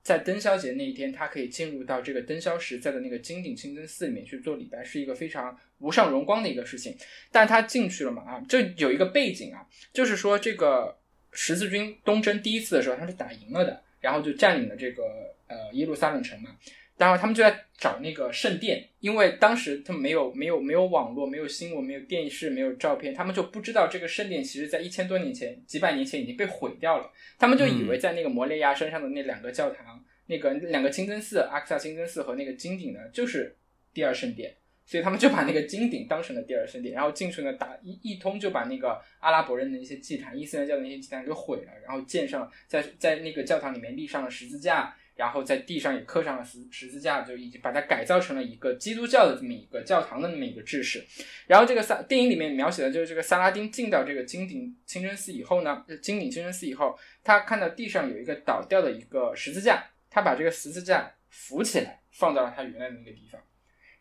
在灯宵节那一天，他可以进入到这个灯宵时在的那个金顶清真寺里面去做礼拜，是一个非常无上荣光的一个事情。但他进去了嘛啊，这有一个背景啊，就是说这个十字军东征第一次的时候，他是打赢了的，然后就占领了这个呃耶路撒冷城嘛。然后他们就在找那个圣殿，因为当时他们没有没有没有网络，没有新闻，没有电视，没有照片，他们就不知道这个圣殿其实在一千多年前、几百年前已经被毁掉了。他们就以为在那个摩利亚山上的那两个教堂，那个两个清真寺，阿克萨清真寺和那个金顶呢，就是第二圣殿。所以他们就把那个金顶当成了第二圣殿，然后进去呢打一一通就把那个阿拉伯人的一些祭坛、伊斯兰教的那些祭坛给毁了，然后建上在在那个教堂里面立上了十字架，然后在地上也刻上了十十字架，就已经把它改造成了一个基督教的这么一个教堂的那么一个制式。然后这个萨电影里面描写的就是这个萨拉丁进到这个金顶清真寺以后呢，金顶清真寺以后，他看到地上有一个倒掉的一个十字架，他把这个十字架扶起来，放到了他原来的那个地方。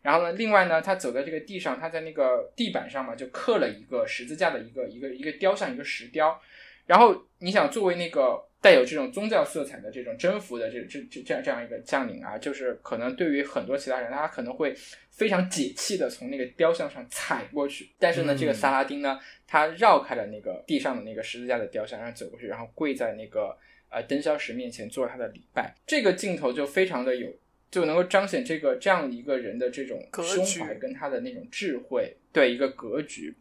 然后呢，另外呢，他走在这个地上，他在那个地板上嘛，就刻了一个十字架的一个一个一个雕像，一个石雕。然后你想，作为那个带有这种宗教色彩的这种征服的这这这这样这样一个将领啊，就是可能对于很多其他人，他可能会非常解气的从那个雕像上踩过去。但是呢，嗯这个萨拉丁呢，他绕开了那个地上的那个十字架的雕像，然后走过去，然后跪在那个呃灯消石面前做他的礼拜。这个镜头就非常的有。就能够彰显这个这样一个人的这种胸怀跟他的那种智慧，对一个格局。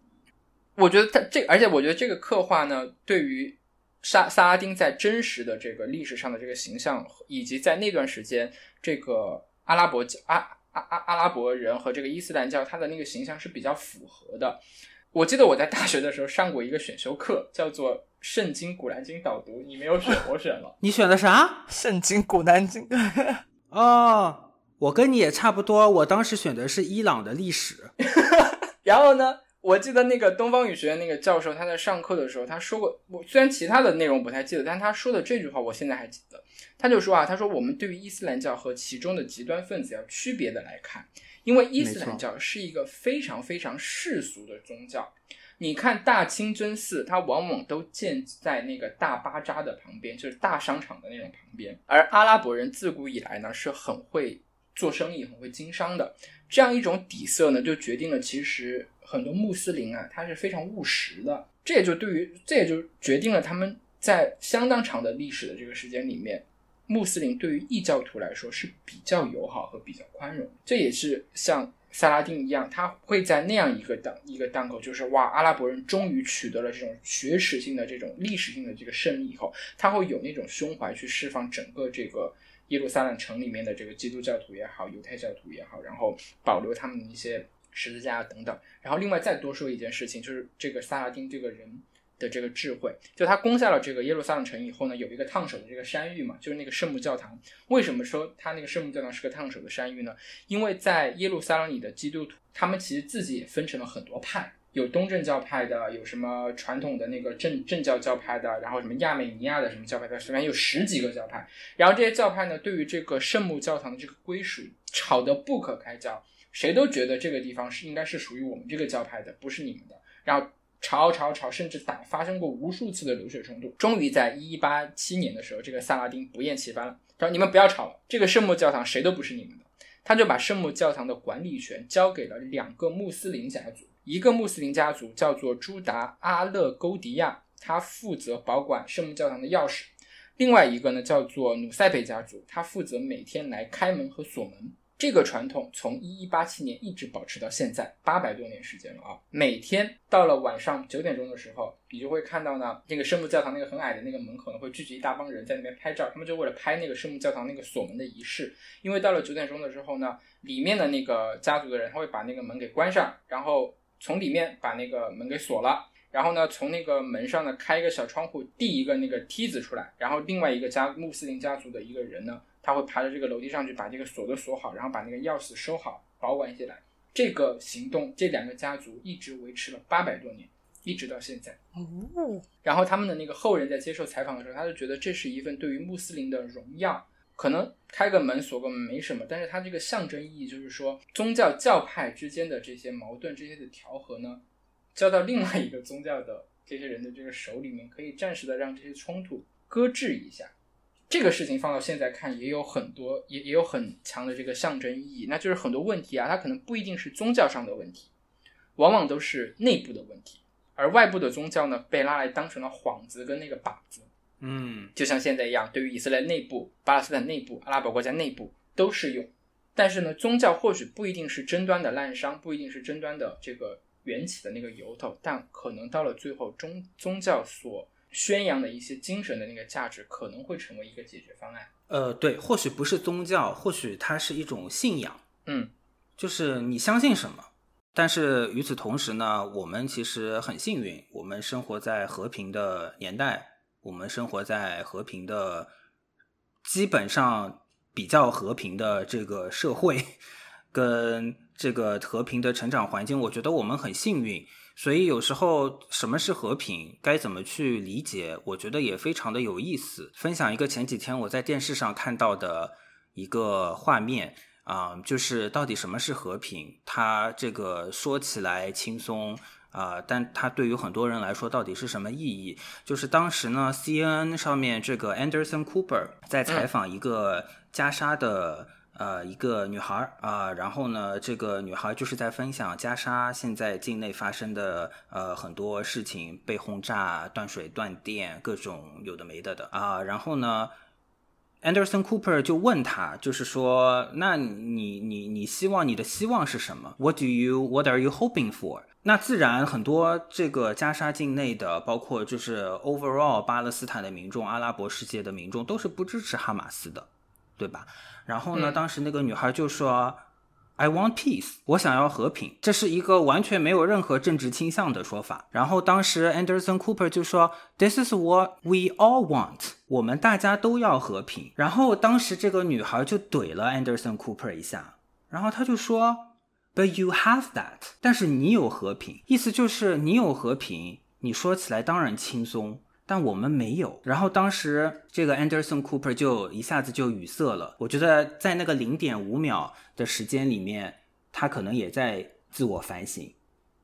我觉得他这，而且我觉得这个刻画呢，对于萨萨拉丁在真实的这个历史上的这个形象，以及在那段时间这个阿拉伯阿阿阿阿拉伯人和这个伊斯兰教他的那个形象是比较符合的。我记得我在大学的时候上过一个选修课，叫做《圣经古兰经导读》，你没有选，我选了。你选的啥？圣经、古兰经，哦，我跟你也差不多，我当时选的是伊朗的历史。然后呢，我记得那个东方语学院那个教授他在上课的时候，他说过，我虽然其他的内容不太记得，但他说的这句话我现在还记得。他就说啊，他说我们对于伊斯兰教和其中的极端分子要区别的来看，因为伊斯兰教是一个非常非常世俗的宗教。你看大清真寺，它往往都建在那个大巴扎的旁边，就是大商场的那种旁边。而阿拉伯人自古以来呢，是很会做生意、很会经商的。这样一种底色呢，就决定了其实很多穆斯林啊，他是非常务实的。这也就对于，这也就决定了他们在相当长的历史的这个时间里面，穆斯林对于异教徒来说是比较友好和比较宽容。这也是像萨拉丁一样，他会在那样一个档一个档口，就是哇，阿拉伯人终于取得了这种学识性的这种历史性的这个胜利以后，他会有那种胸怀去释放整个这个耶路撒冷城里面的这个基督教徒也好，犹太教徒也好，然后保留他们的一些十字架啊等等。然后另外再多说一件事情，就是这个萨拉丁这个人的这个智慧，就他攻下了这个耶路撒冷城以后呢，有一个烫手的这个山芋嘛，就是那个圣母教堂。为什么说他那个圣母教堂是个烫手的山芋呢？因为在耶路撒冷里的基督徒，他们其实自己也分成了很多派。有东正教派的，有什么传统的那个正正教教派的，然后什么亚美尼亚的什么教派的，反正有十几个教派，然后这些教派呢，对于这个圣母教堂的这个归属吵得不可开交，谁都觉得这个地方是应该是属于我们这个教派的，不是你们的，然后吵吵吵，甚至打发生过无数次的流血冲突。终于在一八七年的时候，这个萨拉丁不厌其烦了，他说：“你们不要吵了，这个圣母教堂谁都不是你们的。”他就把圣母教堂的管理权交给了两个穆斯林家族，一个穆斯林家族叫做朱达阿勒勾迪亚，他负责保管圣母教堂的钥匙；另外一个呢叫做努塞贝家族，他负责每天来开门和锁门。这个传统从一一八七年一直保持到现在，八百多年时间了啊！每天到了晚上九点钟的时候，你就会看到呢，那个圣母教堂那个很矮的那个门口呢，会聚集一大帮人在那边拍照，他们就为了拍那个圣母教堂那个锁门的仪式。因为到了九点钟的时候呢，里面的那个家族的人他会把那个门给关上，然后从里面把那个门给锁了。然后呢，从那个门上呢开一个小窗户，递一个那个梯子出来，然后另外一个家穆斯林家族的一个人呢，他会爬到这个楼梯上去，把这个锁都锁好，然后把那个钥匙收好，保管起来。这个行动，这两个家族一直维持了八百多年，一直到现在。哦，然后他们的那个后人在接受采访的时候，他就觉得这是一份对于穆斯林的荣耀。可能开个门锁个门没什么，但是它这个象征意义就是说，宗教教派之间的这些矛盾、这些的调和呢，交到另外一个宗教的这些人的这个手里面，可以暂时的让这些冲突搁置一下。这个事情放到现在看，也有很多，也也有很强的这个象征意义。那就是很多问题啊，它可能不一定是宗教上的问题，往往都是内部的问题。而而外部的宗教呢，被拉来当成了幌子跟那个靶子，嗯就像现在一样，对于以色列内部、巴勒斯坦内部、阿拉伯国家内部都适用。但是呢，宗教或许不一定是争端的滥觞，不一定是争端的这个缘起的那个由头，但可能到了最后，宗宗教所宣扬的一些精神的那个价值，可能会成为一个解决方案。呃，对，或许不是宗教，或许它是一种信仰，嗯，就是你相信什么。但是与此同时呢，我们其实很幸运，我们生活在和平的年代，我们生活在和平的，基本上比较和平的这个社会，跟这个和平的成长环境，我觉得我们很幸运。所以有时候什么是和平，该怎么去理解，我觉得也非常的有意思。分享一个前几天我在电视上看到的一个画面啊、就是到底什么是和平？它这个说起来轻松啊、但它对于很多人来说到底是什么意义？就是当时呢，CNN 上面这个 Anderson Cooper 在采访一个加沙的。呃，一个女孩儿啊、然后呢，这个女孩就是在分享加沙现在境内发生的呃很多事情，被轰炸、断水断电，各种有的没的的啊、然后呢，Anderson Cooper 就问他，就是说，那你你你希望你的希望是什么？What do you What are you hoping for？那自然很多这个加沙境内的，包括就是 overall 巴勒斯坦的民众、阿拉伯世界的民众都是不支持哈马斯的，对吧？然后呢，嗯当时那个女孩就说。I want peace，我想要和平，这是一个完全没有任何政治倾向的说法。然后当时 Anderson Cooper 就说，This is what we all want，我们大家都要和平。然后当时这个女孩就怼了 Anderson Cooper 一下，然后他就说，But you have that，但是你有和平，意思就是你有和平，你说起来当然轻松，但我们没有。然后当时这个 Anderson Cooper 就一下子就语塞了。我觉得在那个零点五秒的时间里面，他可能也在自我反省，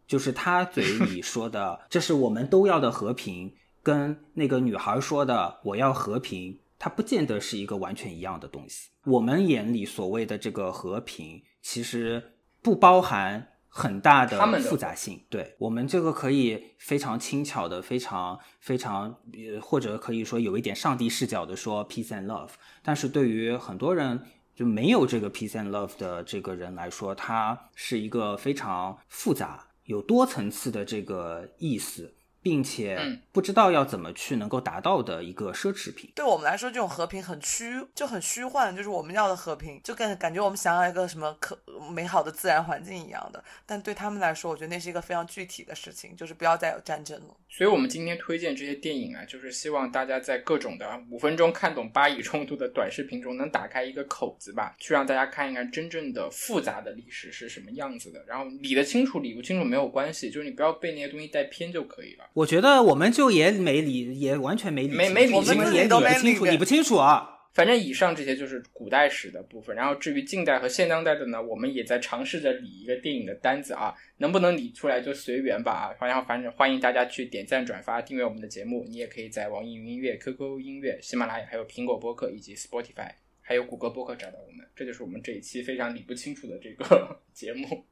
就是他嘴里 说的“这是我们都要的和平”，跟那个女孩说的“我要和平”，它不见得是一个完全一样的东西。我们眼里所谓的这个和平，其实不包含很大的复杂性。对我们这个可以非常轻巧的、非常非常呃，或者可以说有一点上帝视角的说 peace and love，但是对于很多人就没有这个 peace and love 的这个人来说，它是一个非常复杂、有多层次的这个意思，并且嗯不知道要怎么去能够达到的一个奢侈品。对我们来说，这种和平很虚，就很虚幻，就是我们要的和平，就跟感觉我们想要一个什么可美好的自然环境一样的。但对他们来说，我觉得那是一个非常具体的事情，就是不要再有战争了。所以，我们今天推荐这些电影啊，就是希望大家在各种的五分钟看懂巴以冲突的短视频中，能打开一个口子吧，去让大家看一看真正的复杂的历史是什么样子的。然后理得清楚，理不清楚没有关系，就是你不要被那些东西带偏就可以了。我觉得我们就也没理，也完全没理，没没理我们清也理都没不清楚，理理不清楚啊。反正以上这些就是古代史的部分，然后至于近代和现当代的呢，我们也在尝试着理一个电影的单子啊，能不能理出来就随缘吧啊。然后反正欢迎大家去点赞、转发、订阅我们的节目，你也可以在网易云音乐、QQ 音乐、喜马拉雅、还有苹果播客以及 Spotify，还有谷歌播客找到我们。这就是我们这一期非常理不清楚的这个 节目。